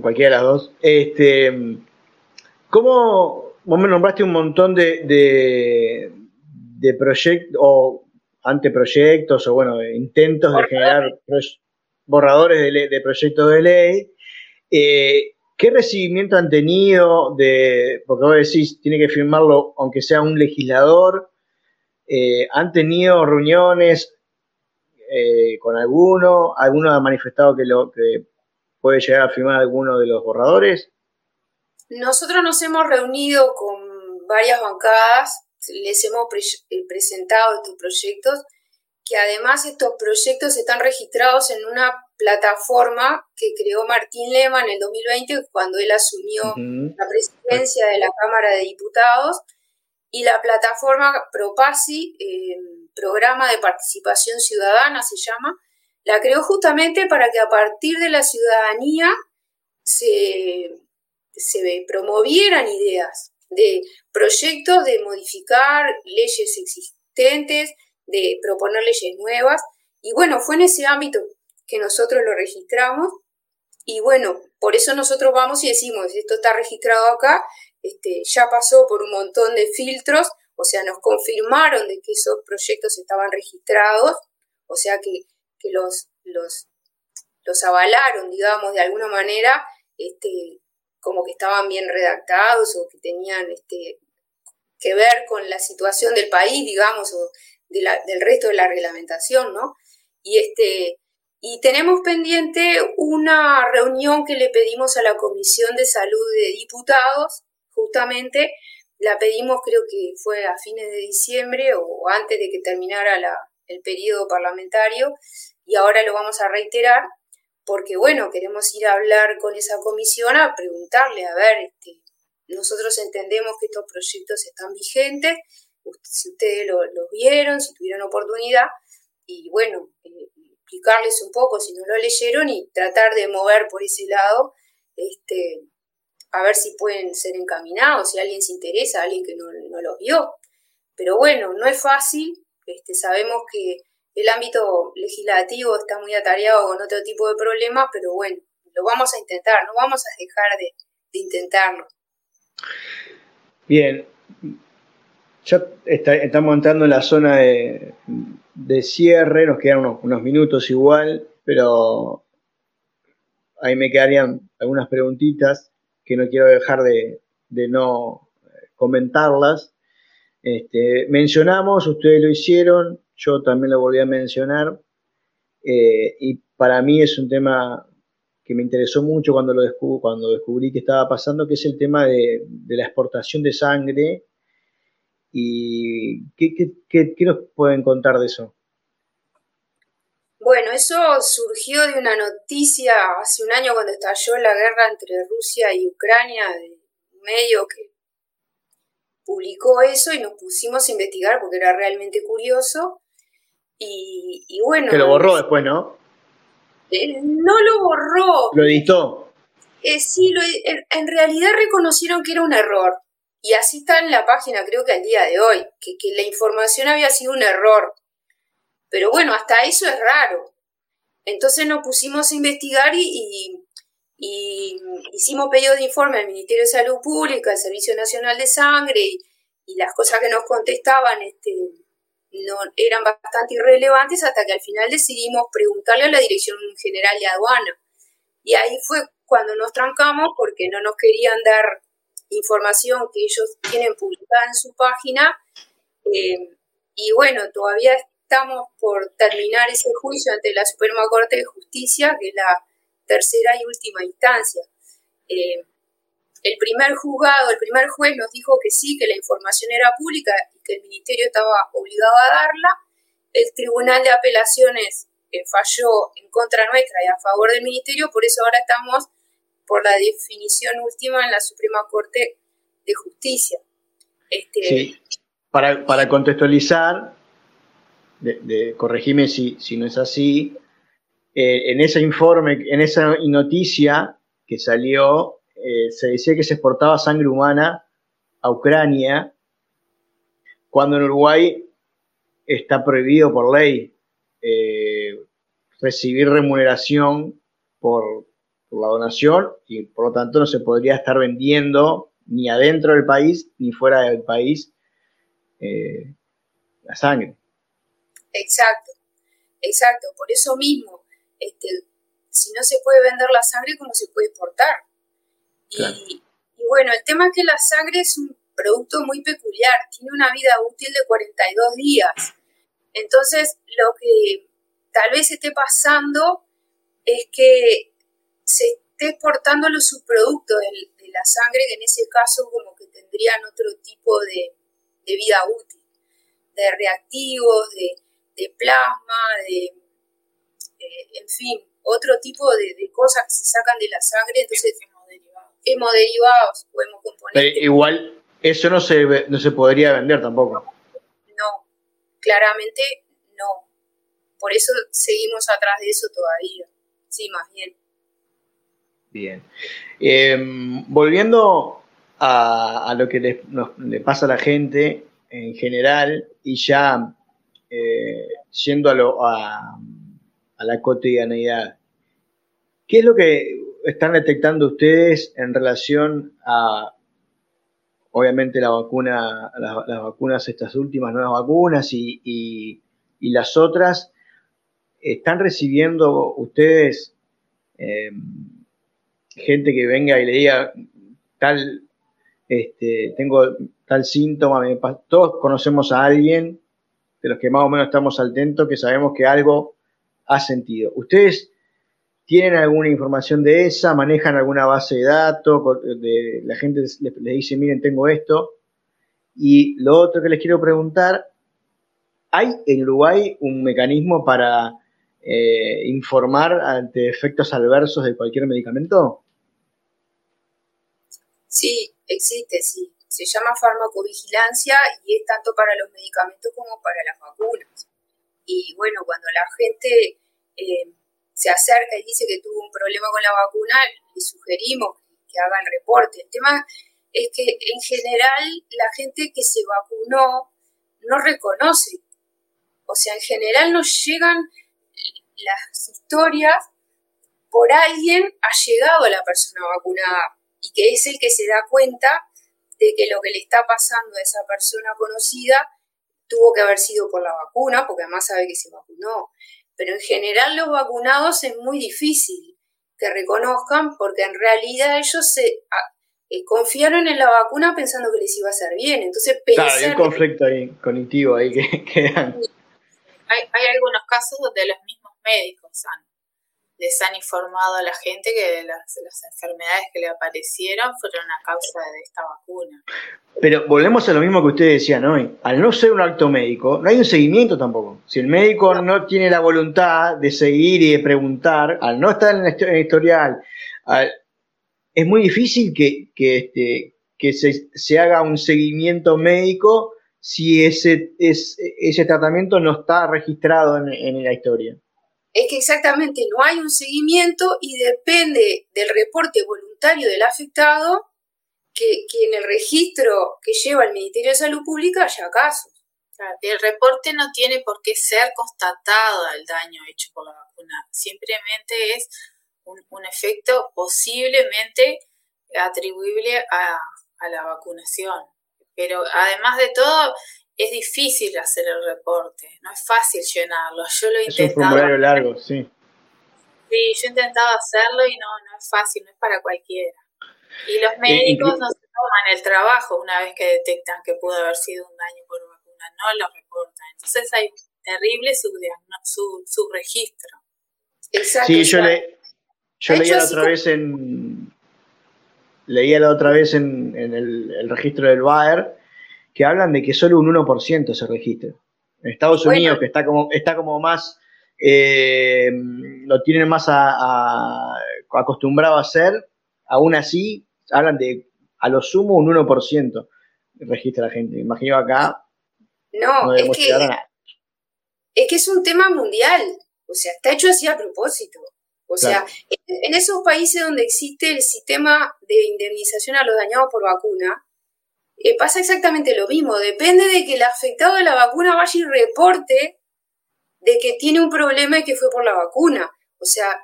cualquiera de las dos, este, ¿cómo vos me nombraste un montón de, de, proyectos o anteproyectos o bueno, intentos de generar borradores de, proyectos de ley? Eh, ¿Qué recibimiento han tenido de, porque vos decís, tiene que firmarlo aunque sea un legislador? Eh, ¿Han tenido reuniones eh, con alguno? ¿Alguno ha manifestado que, lo, que puede llegar a firmar alguno de los borradores? Nosotros nos hemos reunido con varias bancadas, les hemos eh, presentado estos proyectos, que además estos proyectos están registrados en una plataforma que creó Martín Lema en el 2020 cuando él asumió la presidencia de la Cámara de Diputados y la plataforma Propasi, eh, Programa de Participación Ciudadana se llama, la creó justamente para que a partir de la ciudadanía se, se promovieran ideas de proyectos de modificar leyes existentes, de proponer leyes nuevas. Y bueno, fue en ese ámbito que nosotros lo registramos. Y bueno, por eso nosotros vamos y decimos, esto está registrado acá, este, ya pasó por un montón de filtros, o sea, nos confirmaron de que esos proyectos estaban registrados, o sea que, que los, los, los avalaron, digamos, de alguna manera, este, como que estaban bien redactados o que tenían este, que ver con la situación del país, digamos, o del resto de la reglamentación, ¿no? Y, este, y tenemos pendiente una reunión que le pedimos a la Comisión de Salud de Diputados, justamente la pedimos creo que fue a fines de diciembre o antes de que terminara el periodo parlamentario y ahora lo vamos a reiterar porque bueno, queremos ir a hablar con esa comisión a preguntarle, a ver, este, nosotros entendemos que estos proyectos están vigentes, si ustedes los lo vieron, si tuvieron oportunidad, y bueno, eh, explicarles un poco si no lo leyeron y tratar de mover por ese lado, este, a ver si pueden ser encaminados, si alguien se interesa, alguien que no, no los vio. Pero bueno, no es fácil, este, sabemos que el ámbito legislativo está muy atareado con otro tipo de problemas, pero bueno, lo vamos a intentar, no vamos a dejar de, intentarlo. Bien, ya estamos entrando en la zona de, cierre, nos quedan unos, minutos igual, pero ahí me quedarían algunas preguntitas que no quiero dejar de, no comentarlas. Este, mencionamos, ustedes lo hicieron, yo también lo volví a mencionar, eh, y para mí es un tema que me interesó mucho cuando, lo descubrí, cuando descubrí que estaba pasando, que es el tema de, la exportación de sangre. ¿Y qué, qué, nos pueden contar de eso? Bueno, eso surgió de una noticia hace un año cuando estalló la guerra entre Rusia y Ucrania, de un medio que publicó eso y nos pusimos a investigar porque era realmente curioso. Y, bueno. Que lo borró después, ¿no? Eh, no lo borró. Lo editó. Eh, sí, en, realidad reconocieron que era un error. Y así está en la página, creo que al día de hoy, que, la información había sido un error. Pero bueno, hasta eso es raro. Entonces nos pusimos a investigar y, hicimos pedido de informe al Ministerio de Salud Pública, al Servicio Nacional de Sangre y, y las cosas que nos contestaban este, no, eran bastante irrelevantes hasta que al final decidimos preguntarle a la Dirección General de Aduana. Y ahí fue cuando nos trancamos porque no nos querían dar información que ellos tienen publicada en su página. Eh, y bueno, todavía estamos por terminar ese juicio ante la Suprema Corte de Justicia, que es la tercera y última instancia. Eh, el primer juzgado, el primer juez nos dijo que sí, que la información era pública y que el ministerio estaba obligado a darla. El Tribunal de Apelaciones eh, falló en contra nuestra y a favor del ministerio, por eso ahora estamos por la definición última en la Suprema Corte de Justicia. Este, sí. Para, contextualizar, de, corregime si, si, no es así, eh, en ese informe, en esa noticia que salió, eh, se decía que se exportaba sangre humana a Ucrania cuando en Uruguay está prohibido por ley eh, recibir remuneración por, la donación y por lo tanto no se podría estar vendiendo ni adentro del país ni fuera del país la sangre. Exacto, exacto. Por eso mismo, este, si no se puede vender la sangre, ¿cómo se puede exportar? Y, bueno, el tema es que la sangre es un producto muy peculiar, tiene una vida útil de 42 días. Entonces, lo que tal vez esté pasando es que se esté exportando los subproductos de, la sangre, que en ese caso como que tendrían otro tipo de, vida útil, de reactivos, de, plasma, de, en fin, otro tipo de, cosas que se sacan de la sangre, entonces hemoderivados o hemocomponentes. Pero igual, eso no se, no se podría vender tampoco. No, claramente no. Por eso seguimos atrás de eso todavía. Sí, más bien. Bien. Em, volviendo a, lo que le, pasa a la gente en general y ya eh, yendo a, lo, a, la cotidianidad, ¿qué es lo que están detectando ustedes en relación a, obviamente, la vacuna, las, vacunas, estas últimas nuevas vacunas y, las otras? ¿Están recibiendo ustedes eh, gente que venga y le diga tal, este, tengo tal síntoma? todos conocemos a alguien de los que más o menos estamos al tanto que sabemos que algo ha sentido. ¿Ustedes ¿Tienen alguna información de esa? ¿Manejan alguna base de datos? La gente les, dice, miren, tengo esto. Y lo otro que les quiero preguntar, ¿hay en Uruguay un mecanismo para eh, informar ante efectos adversos de cualquier medicamento? Sí, existe, sí. Se llama farmacovigilancia y es tanto para los medicamentos como para las vacunas. Y bueno, cuando la gente eh, se acerca y dice que tuvo un problema con la vacuna, le sugerimos que hagan reporte. El tema es que en general la gente que se vacunó no reconoce. O sea, en general nos llegan las historias por alguien ha llegado a la persona vacunada y que es el que se da cuenta de que lo que le está pasando a esa persona conocida tuvo que haber sido por la vacuna, porque además sabe que se vacunó. Pero en general los vacunados es muy difícil que reconozcan porque en realidad ellos se eh, confiaron en la vacuna pensando que les iba a hacer bien. Entonces, claro, hay un conflicto ahí, cognitivo ahí que, Hay, hay algunos casos donde los mismos médicos han les han informado a la gente que las, enfermedades que le aparecieron fueron a causa de esta vacuna. Pero volvemos a lo mismo que ustedes decían hoy. Al no ser un acto médico, no hay un seguimiento tampoco. Si el médico no, tiene la voluntad de seguir y de preguntar, al no estar en el historial, es muy difícil que, que, este, que se, se, haga un seguimiento médico si ese, ese tratamiento no está registrado en, en la historia es que exactamente no hay un seguimiento y depende del reporte voluntario del afectado que, en el registro que lleva el Ministerio de Salud Pública haya casos. el reporte no tiene por qué ser constatado el daño hecho por la vacuna, simplemente es un, efecto posiblemente atribuible a, la vacunación. Pero además de todo, es difícil hacer el reporte, no es fácil llenarlo. Yo lo he intentado. Es un formulario largo, sí. Sí, yo he intentado hacerlo y no, no es fácil, no es para cualquiera. Y los médicos no se toman el trabajo una vez que detectan que pudo haber sido un daño por vacuna, no lo reportan. Entonces hay terrible subregistro. Exacto. Sí, yo, le, yo leía la otra vez en leía la otra vez en, en el, el, registro del Bayer que hablan de que solo un 1% se registra. En Estados Unidos, que está como, está como más, eh, lo tienen más acostumbrado a hacer, aún así hablan de a lo sumo un 1% registra la gente. Imagino acá. No, es, que, es que es un tema mundial. O sea, está hecho así a propósito. O sea, en, esos países donde existe el sistema de indemnización a los dañados por vacuna, eh, pasa exactamente lo mismo. Depende de que el afectado de la vacuna vaya y reporte de que tiene un problema y que fue por la vacuna. O sea,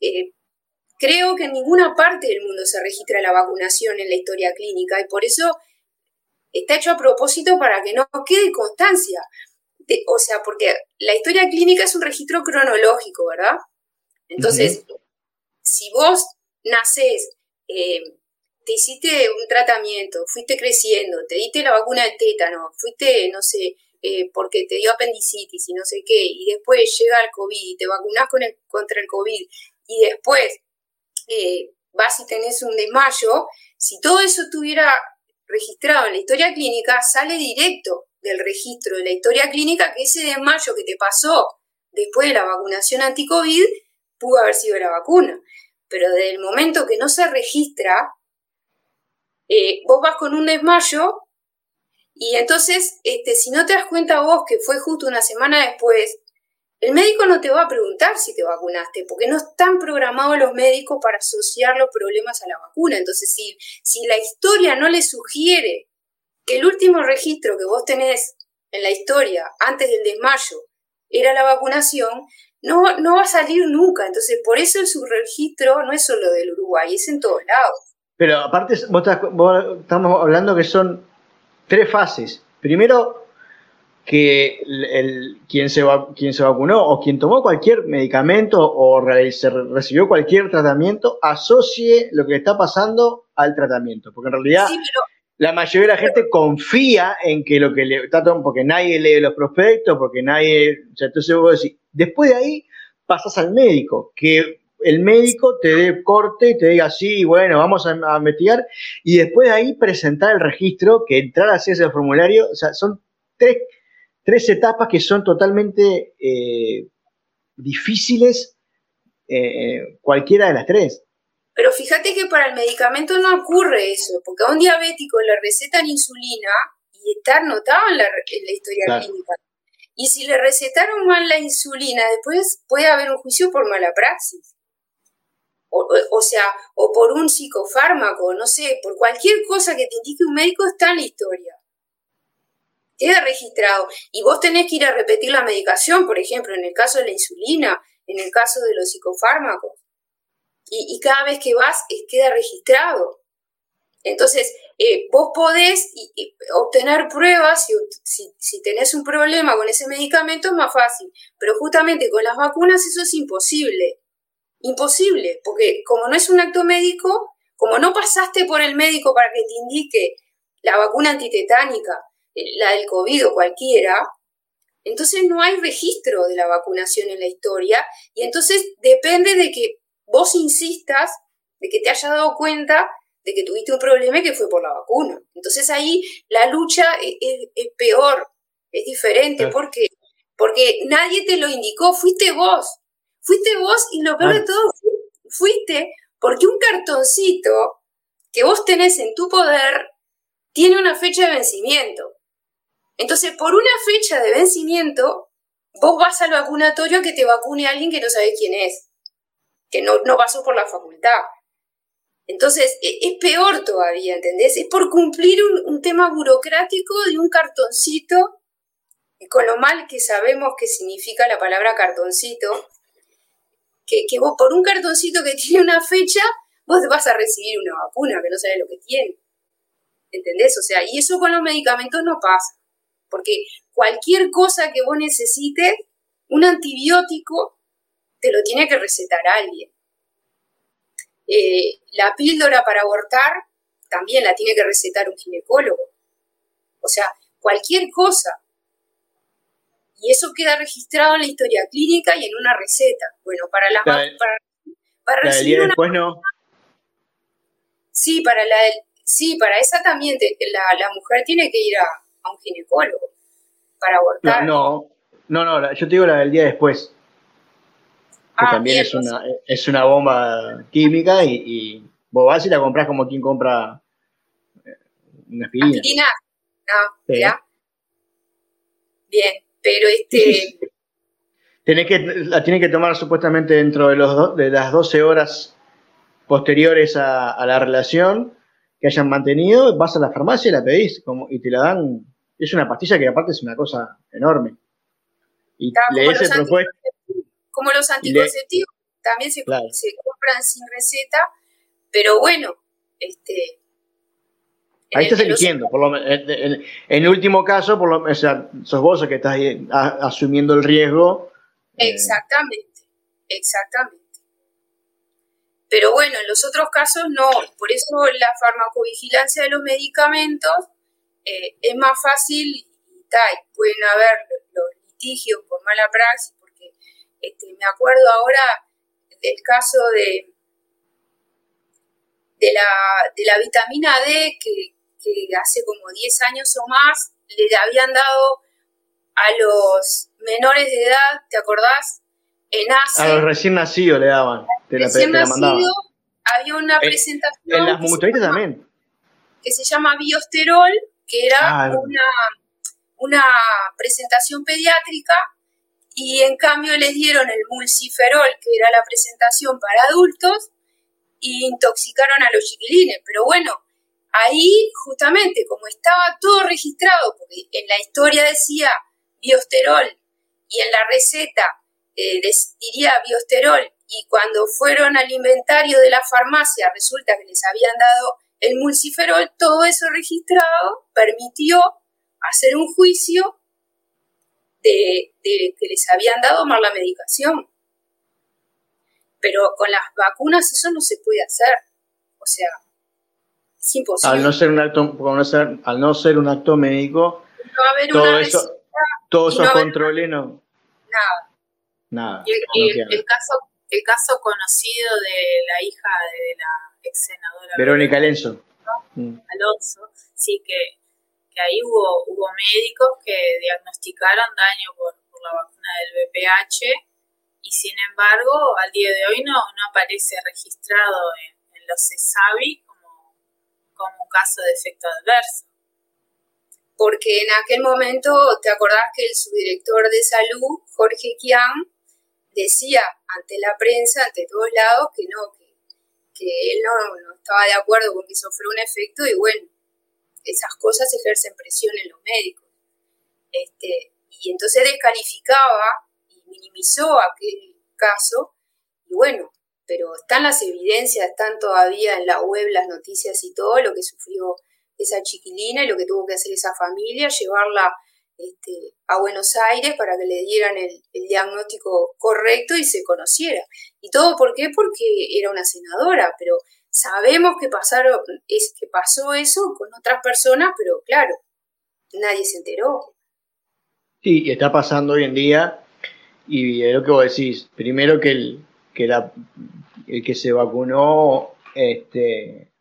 eh, creo que en ninguna parte del mundo se registra la vacunación en la historia clínica y por eso está hecho a propósito para que no quede constancia. o sea, porque la historia clínica es un registro cronológico, ¿verdad? Entonces, si vos nacés, eh, te hiciste un tratamiento, fuiste creciendo, te diste la vacuna del tétano, fuiste, no sé, eh, porque te dio apendicitis y no sé qué, y después llega el COVID y te vacunás con contra el COVID, y después eh, vas y tenés un desmayo, si todo eso estuviera registrado en la historia clínica, sale directo del registro de la historia clínica que ese desmayo que te pasó después de la vacunación anti-COVID pudo haber sido la vacuna. Pero desde el momento que no se registra, eh, vos vas con un desmayo y entonces, este, si no te das cuenta vos que fue justo una semana después, el médico no te va a preguntar si te vacunaste, porque no están programados los médicos para asociar los problemas a la vacuna. Entonces, si, si la historia no le sugiere que el último registro que vos tenés en la historia antes del desmayo era la vacunación, no, no va a salir nunca. Entonces, por eso el subregistro no es solo del Uruguay, es en todos lados. Pero aparte, estamos hablando que son tres fases. Primero, que el, quien, se, quien se vacunó o quien tomó cualquier medicamento o recibió cualquier tratamiento asocie lo que está pasando al tratamiento. Porque en realidad la mayoría de la gente confía en que lo que le está tomando, porque nadie lee los prospectos, porque nadie. O sea, entonces vos decís, después de ahí pasas al médico, que el médico te dé corte y te diga, sí, bueno, vamos a, investigar, y después de ahí presentar el registro, que entrar a hacer ese formulario, o sea, son tres, tres etapas que son totalmente eh, difíciles, eh, cualquiera de las tres. Pero fíjate que para el medicamento no ocurre eso, porque a un diabético le recetan insulina y está anotado en la, historia clínica. Y si le recetaron mal la insulina, después puede haber un juicio por mala praxis o, sea, o por un psicofármaco, no sé, por cualquier cosa que te indique un médico está en la historia. Queda registrado. Y vos tenés que ir a repetir la medicación, por ejemplo, en el caso de la insulina, en el caso de los psicofármacos. Y, cada vez que vas, queda registrado. Entonces, eh, vos podés obtener pruebas, si, si, tenés un problema con ese medicamento es más fácil, pero justamente con las vacunas eso es imposible. Imposible, porque como no es un acto médico, como no pasaste por el médico para que te indique la vacuna antitetánica, la del COVID o cualquiera, entonces no hay registro de la vacunación en la historia y entonces depende de que vos insistas, de que te hayas dado cuenta de que tuviste un problema y que fue por la vacuna. Entonces ahí la lucha e-, es, peor, es diferente. ¿Por qué? Porque nadie te lo indicó, fuiste vos. Fuiste vos y lo peor de todo, fuiste porque un cartoncito que vos tenés en tu poder tiene una fecha de vencimiento. Entonces, por una fecha de vencimiento, vos vas al vacunatorio a que te vacune a alguien que no sabe quién es, que no, no pasó por la facultad. Entonces, e, es peor todavía, ¿entendés? Es por cumplir un, un tema burocrático de un cartoncito, y con lo mal que sabemos que significa la palabra cartoncito, que, vos por un cartoncito que tiene una fecha, vos vas a recibir una vacuna que no sabes lo que tiene. ¿Entendés? O sea, y eso con los medicamentos no pasa. Porque cualquier cosa que vos necesites, un antibiótico, te lo tiene que recetar alguien. Eh, la píldora para abortar también la tiene que recetar un ginecólogo. O sea, cualquier cosa y eso queda registrado en la historia clínica y en una receta. Bueno, para las para, para, recibir una, después no. Sí, para la sí, para esa también la, mujer tiene que ir a, un ginecólogo para abortar. No, no, no, yo te digo la del día después. Que ah, también es una, es una bomba química y, y, vos vas y la compras como quien compra eh, una aspirina. Aspirina. No, ah, Bien pero este... que, la tiene que tomar supuestamente dentro de, los de las 12 horas posteriores a, la relación que hayan mantenido, vas a la farmacia y la pedís como, y te la dan. Es una pastilla que aparte es una cosa enorme. Y lees el propuesto. Como los anticonceptivos, también se, se compran sin receta, pero bueno, este, Ahí estás eligiendo, por lo, en, el último caso, por lo, o sea, sos vos el que estás asumiendo el riesgo. Eh. Exactamente, exactamente. Pero bueno, en los otros casos no, por eso la farmacovigilancia de los medicamentos eh, es más fácil y pueden haber los litigios por mala praxis, porque este, me acuerdo ahora del caso de, de, la, de la vitamina D que, que hace como 10 años o más le habían dado a los menores de edad, ¿te acordás? En ACE. A los recién nacidos le daban. Te la, recién nacido, había una presentación. En las mutualistas también. Que se llama Biosterol, que era ah, una, una presentación pediátrica y en cambio les dieron el mulciferol, que era la presentación para adultos, y intoxicaron a los chiquilines. Pero bueno, ahí justamente como estaba todo registrado, porque en la historia decía biosterol y en la receta eh, diría biosterol y cuando fueron al inventario de la farmacia resulta que les habían dado el mulciferol, todo eso registrado permitió hacer un juicio de, de que les habían dado mal la medicación. Pero con las vacunas eso no se puede hacer. O sea, al no ser un acto, al no ser un acto médico, todo eso, todos esos controles no. Nada. Nada. el, caso, el caso conocido de la hija de la ex senadora Verónica Alonso. Mm. Alonso, sí que, que ahí hubo, hubo médicos que diagnosticaron daño por, por la vacuna del VPH y sin embargo al día de hoy no, no aparece registrado en, en los CESAVI como caso de efecto adverso. Porque en aquel momento, ¿te acordás que el subdirector de salud, Jorge Kian, decía ante la prensa, ante todos lados, que no, que, él no, estaba de acuerdo con que eso fuera un efecto y bueno, esas cosas ejercen presión en los médicos. Este, y entonces descalificaba y minimizó aquel caso y bueno, pero están las evidencias, están todavía en la web las noticias y todo lo que sufrió esa chiquilina y lo que tuvo que hacer esa familia, llevarla este, a Buenos Aires para que le dieran el, diagnóstico correcto y se conociera. ¿Y todo por qué? Porque era una senadora, pero sabemos que, pasaron, es, que pasó eso con otras personas, pero claro, nadie se enteró. Sí, y está pasando hoy en día, y es lo que vos decís, primero que el, que el que se vacunó este,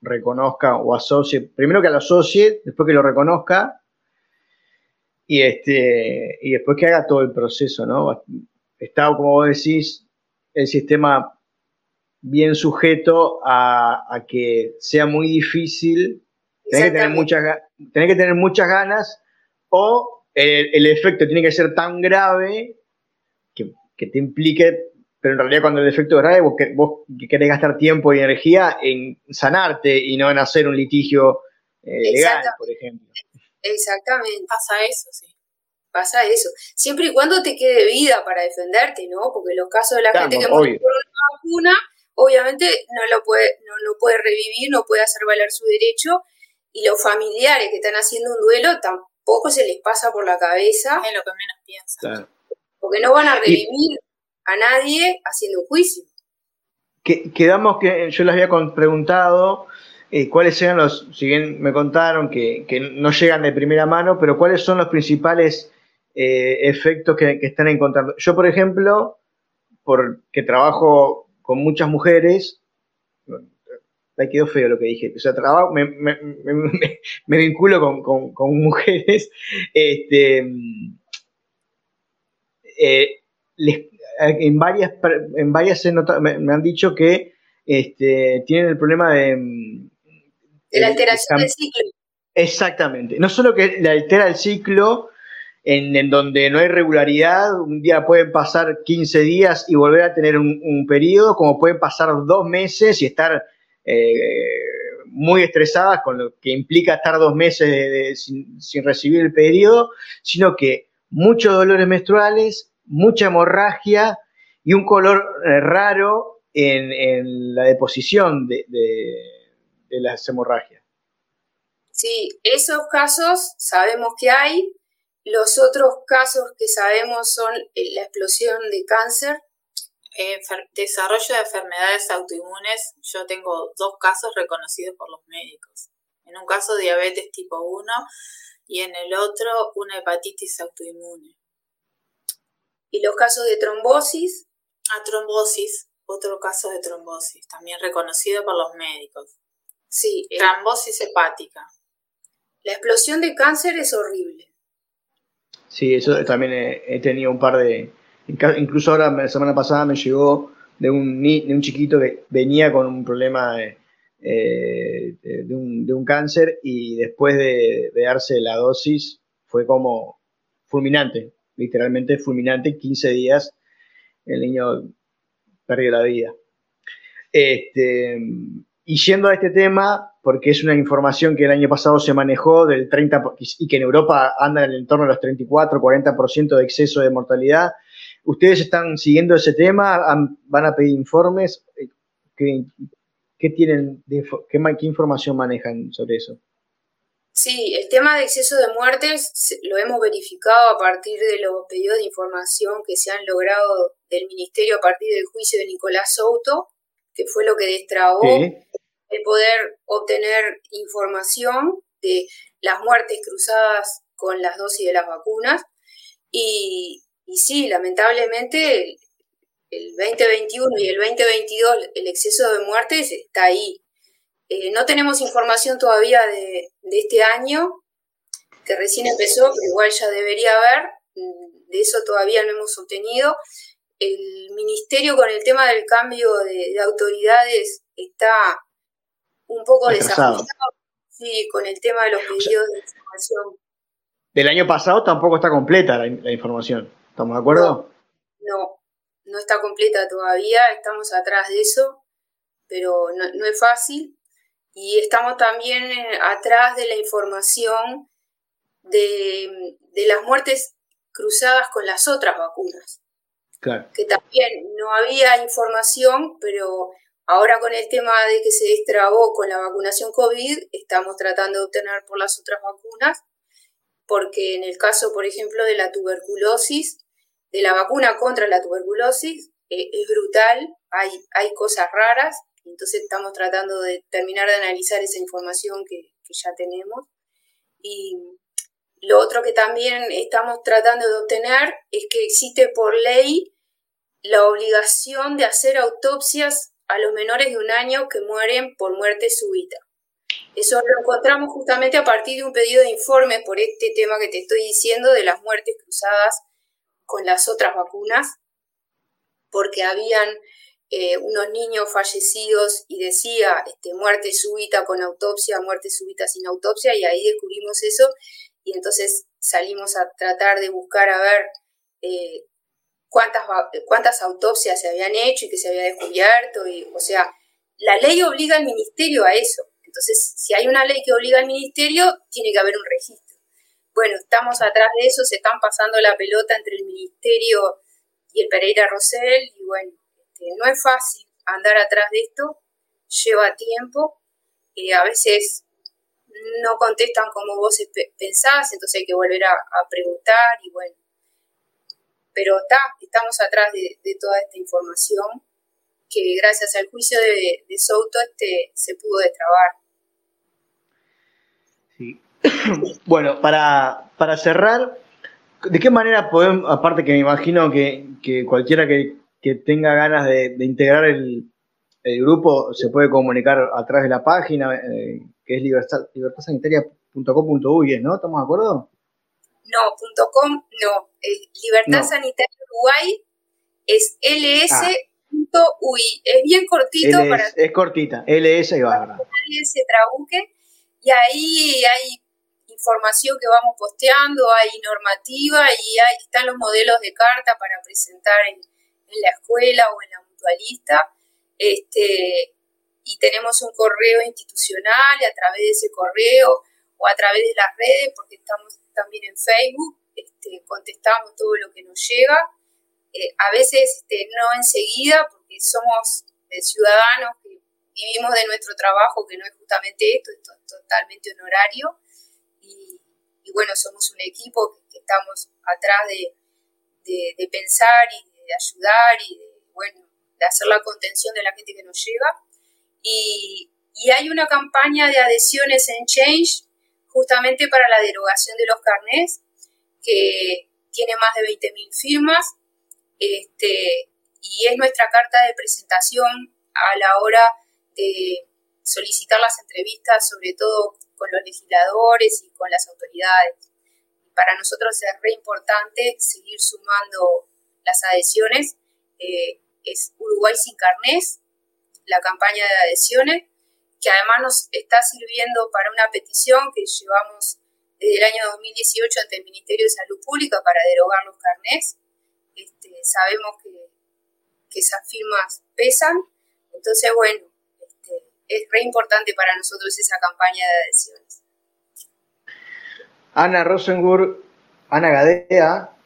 reconozca o asocie, primero que lo asocie, después que lo reconozca y, este, y después que haga todo el proceso, ¿no? Está, como vos decís, el sistema bien sujeto a, que sea muy difícil, tener que tener muchas, tener que tener muchas ganas o el, efecto tiene que ser tan grave que, que te implique pero en realidad cuando el defecto es grave, vos, vos querés gastar tiempo y energía en sanarte y no en hacer un litigio eh, legal, por ejemplo. Exactamente. Pasa eso, sí. Pasa eso. Siempre y cuando te quede vida para defenderte, ¿no? Porque los casos de la gente que muere por una vacuna, obviamente no lo, puede, no lo puede revivir, no puede hacer valer su derecho, y los familiares que están haciendo un duelo tampoco se les pasa por la cabeza. Es lo que menos piensan. Porque no van a revivir a nadie haciendo un juicio. quedamos que yo les había preguntado eh, cuáles eran los, si bien me contaron que, no llegan de primera mano, pero cuáles son los principales eh, efectos que, están encontrando. Yo, por ejemplo, porque trabajo con muchas mujeres, me quedó feo lo que dije, o sea, trabajo, me, vinculo con, mujeres, este, eh, les, en varias, en varias me, han dicho que este, tienen el problema de... Mm, de la alteración del ciclo. Exactamente. No solo que le altera el ciclo, en, donde no hay regularidad, un día pueden pasar 15 días y volver a tener un, periodo, como pueden pasar dos meses y estar eh, muy estresadas, con lo que implica estar dos meses sin, recibir el periodo, sino que muchos dolores menstruales, mucha hemorragia y un color eh, raro en, la deposición de, de las hemorragias. Sí, esos casos sabemos que hay. Los otros casos que sabemos son la explosión de cáncer desarrollo de enfermedades autoinmunes, yo tengo dos casos reconocidos por los médicos. En un caso diabetes tipo 1 y en el otro una hepatitis autoinmune. ¿Y los casos de trombosis? A ah, trombosis, otro caso de trombosis, también reconocido por los médicos. Sí. Trombosis hepática. La explosión de cáncer es horrible. Sí, eso también he tenido un par de, Incluso ahora, la semana pasada me llegó de un, de un chiquito que venía con un problema de, eh, de, un, cáncer y después de, darse la dosis fue como fulminante, literalmente fulminante, 15 días el niño perdió la vida. Este, y yendo a este tema, porque es una información que el año pasado se manejó del 30 y que en Europa anda en el entorno de los 34, 40% de exceso de mortalidad, ¿Ustedes están siguiendo ese tema? ¿Van a pedir informes? ¿Qué, tienen qué, información manejan sobre eso? Sí, el tema de exceso de muertes lo hemos verificado a partir de los pedidos de información que se han logrado del Ministerio a partir del juicio de Nicolás Souto, que fue lo que destrabó el poder obtener información de las muertes cruzadas con las dosis de las vacunas. Y, y sí, lamentablemente el, 2021 y el 2022 el exceso de muertes está ahí. Eh, no tenemos información todavía de, este año, que recién empezó, pero igual ya debería haber. Mm, de eso todavía no hemos obtenido. El ministerio con el tema del cambio de, autoridades está un poco desajustado. Sí, con el tema de los pedidos de información. Del año pasado tampoco está completa la información. ¿Estamos de acuerdo? No, no, está completa todavía, estamos atrás de eso, pero no, es fácil. Y estamos también eh, atrás de la información de, las muertes cruzadas con las otras vacunas. Claro. Que también no había información, pero ahora con el tema de que se destrabó con la vacunación COVID, estamos tratando de obtener por las otras vacunas, porque en el caso, por ejemplo, de la tuberculosis, de la vacuna contra la tuberculosis eh, es brutal, hay, hay cosas raras, entonces estamos tratando de terminar de analizar esa información que, ya tenemos. Y lo otro que también estamos tratando de obtener es que existe por ley la obligación de hacer autopsias a los menores de un año que mueren por muerte súbita. Eso lo encontramos justamente a partir de un pedido de informes por este tema que te estoy diciendo de las muertes cruzadas con las otras vacunas, porque habían eh, unos niños fallecidos y decía este, muerte súbita con autopsia, muerte súbita sin autopsia, y ahí descubrimos eso, y entonces salimos a tratar de buscar a ver eh, cuántas, cuántas autopsias se habían hecho y que se había descubierto, y, o sea, la ley obliga al ministerio a eso. Entonces, si hay una ley que obliga al ministerio, tiene que haber un registro. Bueno, estamos atrás de eso, se están pasando la pelota entre el Ministerio y el Pereira Rosell y bueno, no es fácil andar atrás de esto, lleva tiempo, y a veces no contestan como vos pensás, entonces hay que volver a, preguntar y bueno, pero está, estamos atrás de, toda esta información que gracias al juicio de, de Souto este, se pudo destrabar. Sí, bueno, para, para cerrar, ¿de qué manera podemos, aparte que me imagino que, cualquiera que, tenga ganas de, integrar el, grupo se puede comunicar a través de la página, eh, que es libertad, libertadsanitaria.com.uy, ¿no? ¿Estamos de acuerdo? No, .com no. Libertad Sanitaria Uruguay es ls.ui. Es bien cortito para... Es cortita, ls y. Nadie se trabuque. Y ahí hay información que vamos posteando, hay normativa y hay, están los modelos de carta para presentar en, la escuela o en la mutualista. Este, y tenemos un correo institucional y a través de ese correo o a través de las redes, porque estamos también en Facebook, este, contestamos todo lo que nos llega. Eh, a veces este, no enseguida, porque somos ciudadanos que vivimos de nuestro trabajo, que no es justamente esto, esto es totalmente honorario. Y, y bueno, somos un equipo que, estamos atrás de, de, pensar y de ayudar y de, bueno, de hacer la contención de la gente que nos llega. Y, y hay una campaña de adhesiones en Change justamente para la derogación de los carnés, que tiene más de 20.000 firmas, este, y es nuestra carta de presentación a la hora de solicitar las entrevistas, sobre todo con los legisladores y con las autoridades. Para nosotros es re importante seguir sumando las adhesiones. Eh, es Uruguay sin carnés, la campaña de adhesiones, que además nos está sirviendo para una petición que llevamos desde el año 2018 ante el Ministerio de Salud Pública para derogar los carnés. Este, sabemos que, que, esas firmas pesan, entonces bueno, este, es re importante para nosotros esa campaña de adhesiones. Ana Rosenburg, Ana Gadea,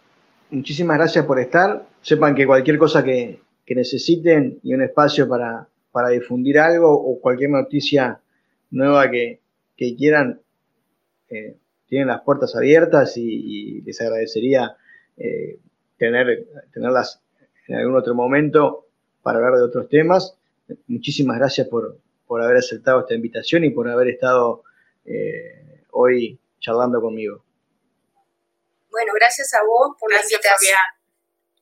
muchísimas gracias por estar. Sepan que cualquier cosa que, necesiten y un espacio para, difundir algo o cualquier noticia nueva que, quieran, eh, tienen las puertas abiertas y, les agradecería eh, tener, tenerlas en algún otro momento para hablar de otros temas. Muchísimas gracias por, haber aceptado esta invitación y por haber estado eh, hoy charlando conmigo. Bueno, gracias a vos por la invitación,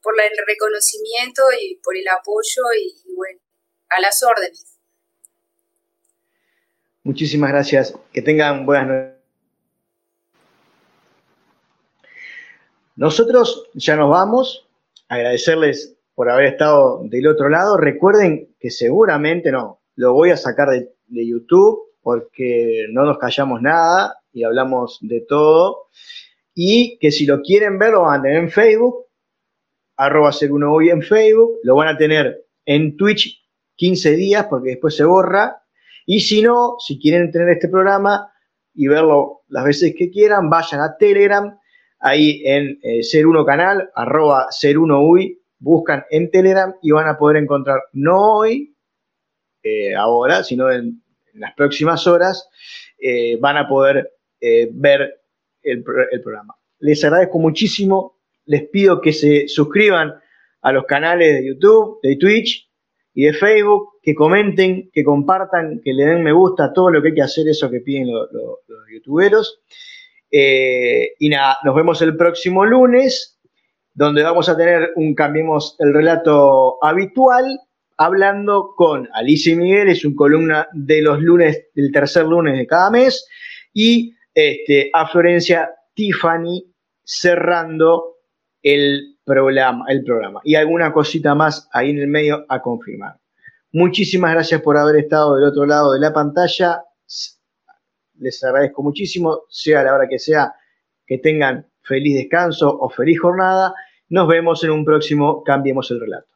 por el reconocimiento y por el apoyo y bueno, a las órdenes. Muchísimas gracias. Que tengan buenas noches. Nosotros ya nos vamos. Agradecerles por haber estado del otro lado. Recuerden que seguramente no, lo voy a sacar de, YouTube porque no nos callamos nada y hablamos de todo. Y que si lo quieren ver, lo van a tener en Facebook, arroba ser uno hoy en Facebook, lo van a tener en Twitch 15 días porque después se borra. Y si no, si quieren tener este programa y verlo las veces que quieran, vayan a Telegram, ahí en eh, Ser Uno Canal, arroba Ser Uno Uy, buscan en Telegram y van a poder encontrar, no hoy, eh, ahora, sino en, las próximas horas, eh, van a poder ver el, programa. Les agradezco muchísimo, les pido que se suscriban a los canales de YouTube, de Twitch, y de Facebook, que comenten, que compartan, que le den me gusta, todo lo que hay que hacer, eso que piden los, youtuberos. Eh, y nada, nos vemos el próximo lunes, donde vamos a tener un Cambiemos el relato habitual, hablando con Alicia Miguel, es un columna de los lunes, del tercer lunes de cada mes, y este, a Florencia Tiffany cerrando el programa, el programa. Y alguna cosita más ahí en el medio a confirmar. Muchísimas gracias por haber estado del otro lado de la pantalla. Les agradezco muchísimo, sea la hora que sea, que tengan feliz descanso o feliz jornada. Nos vemos en un próximo Cambiemos el Relato.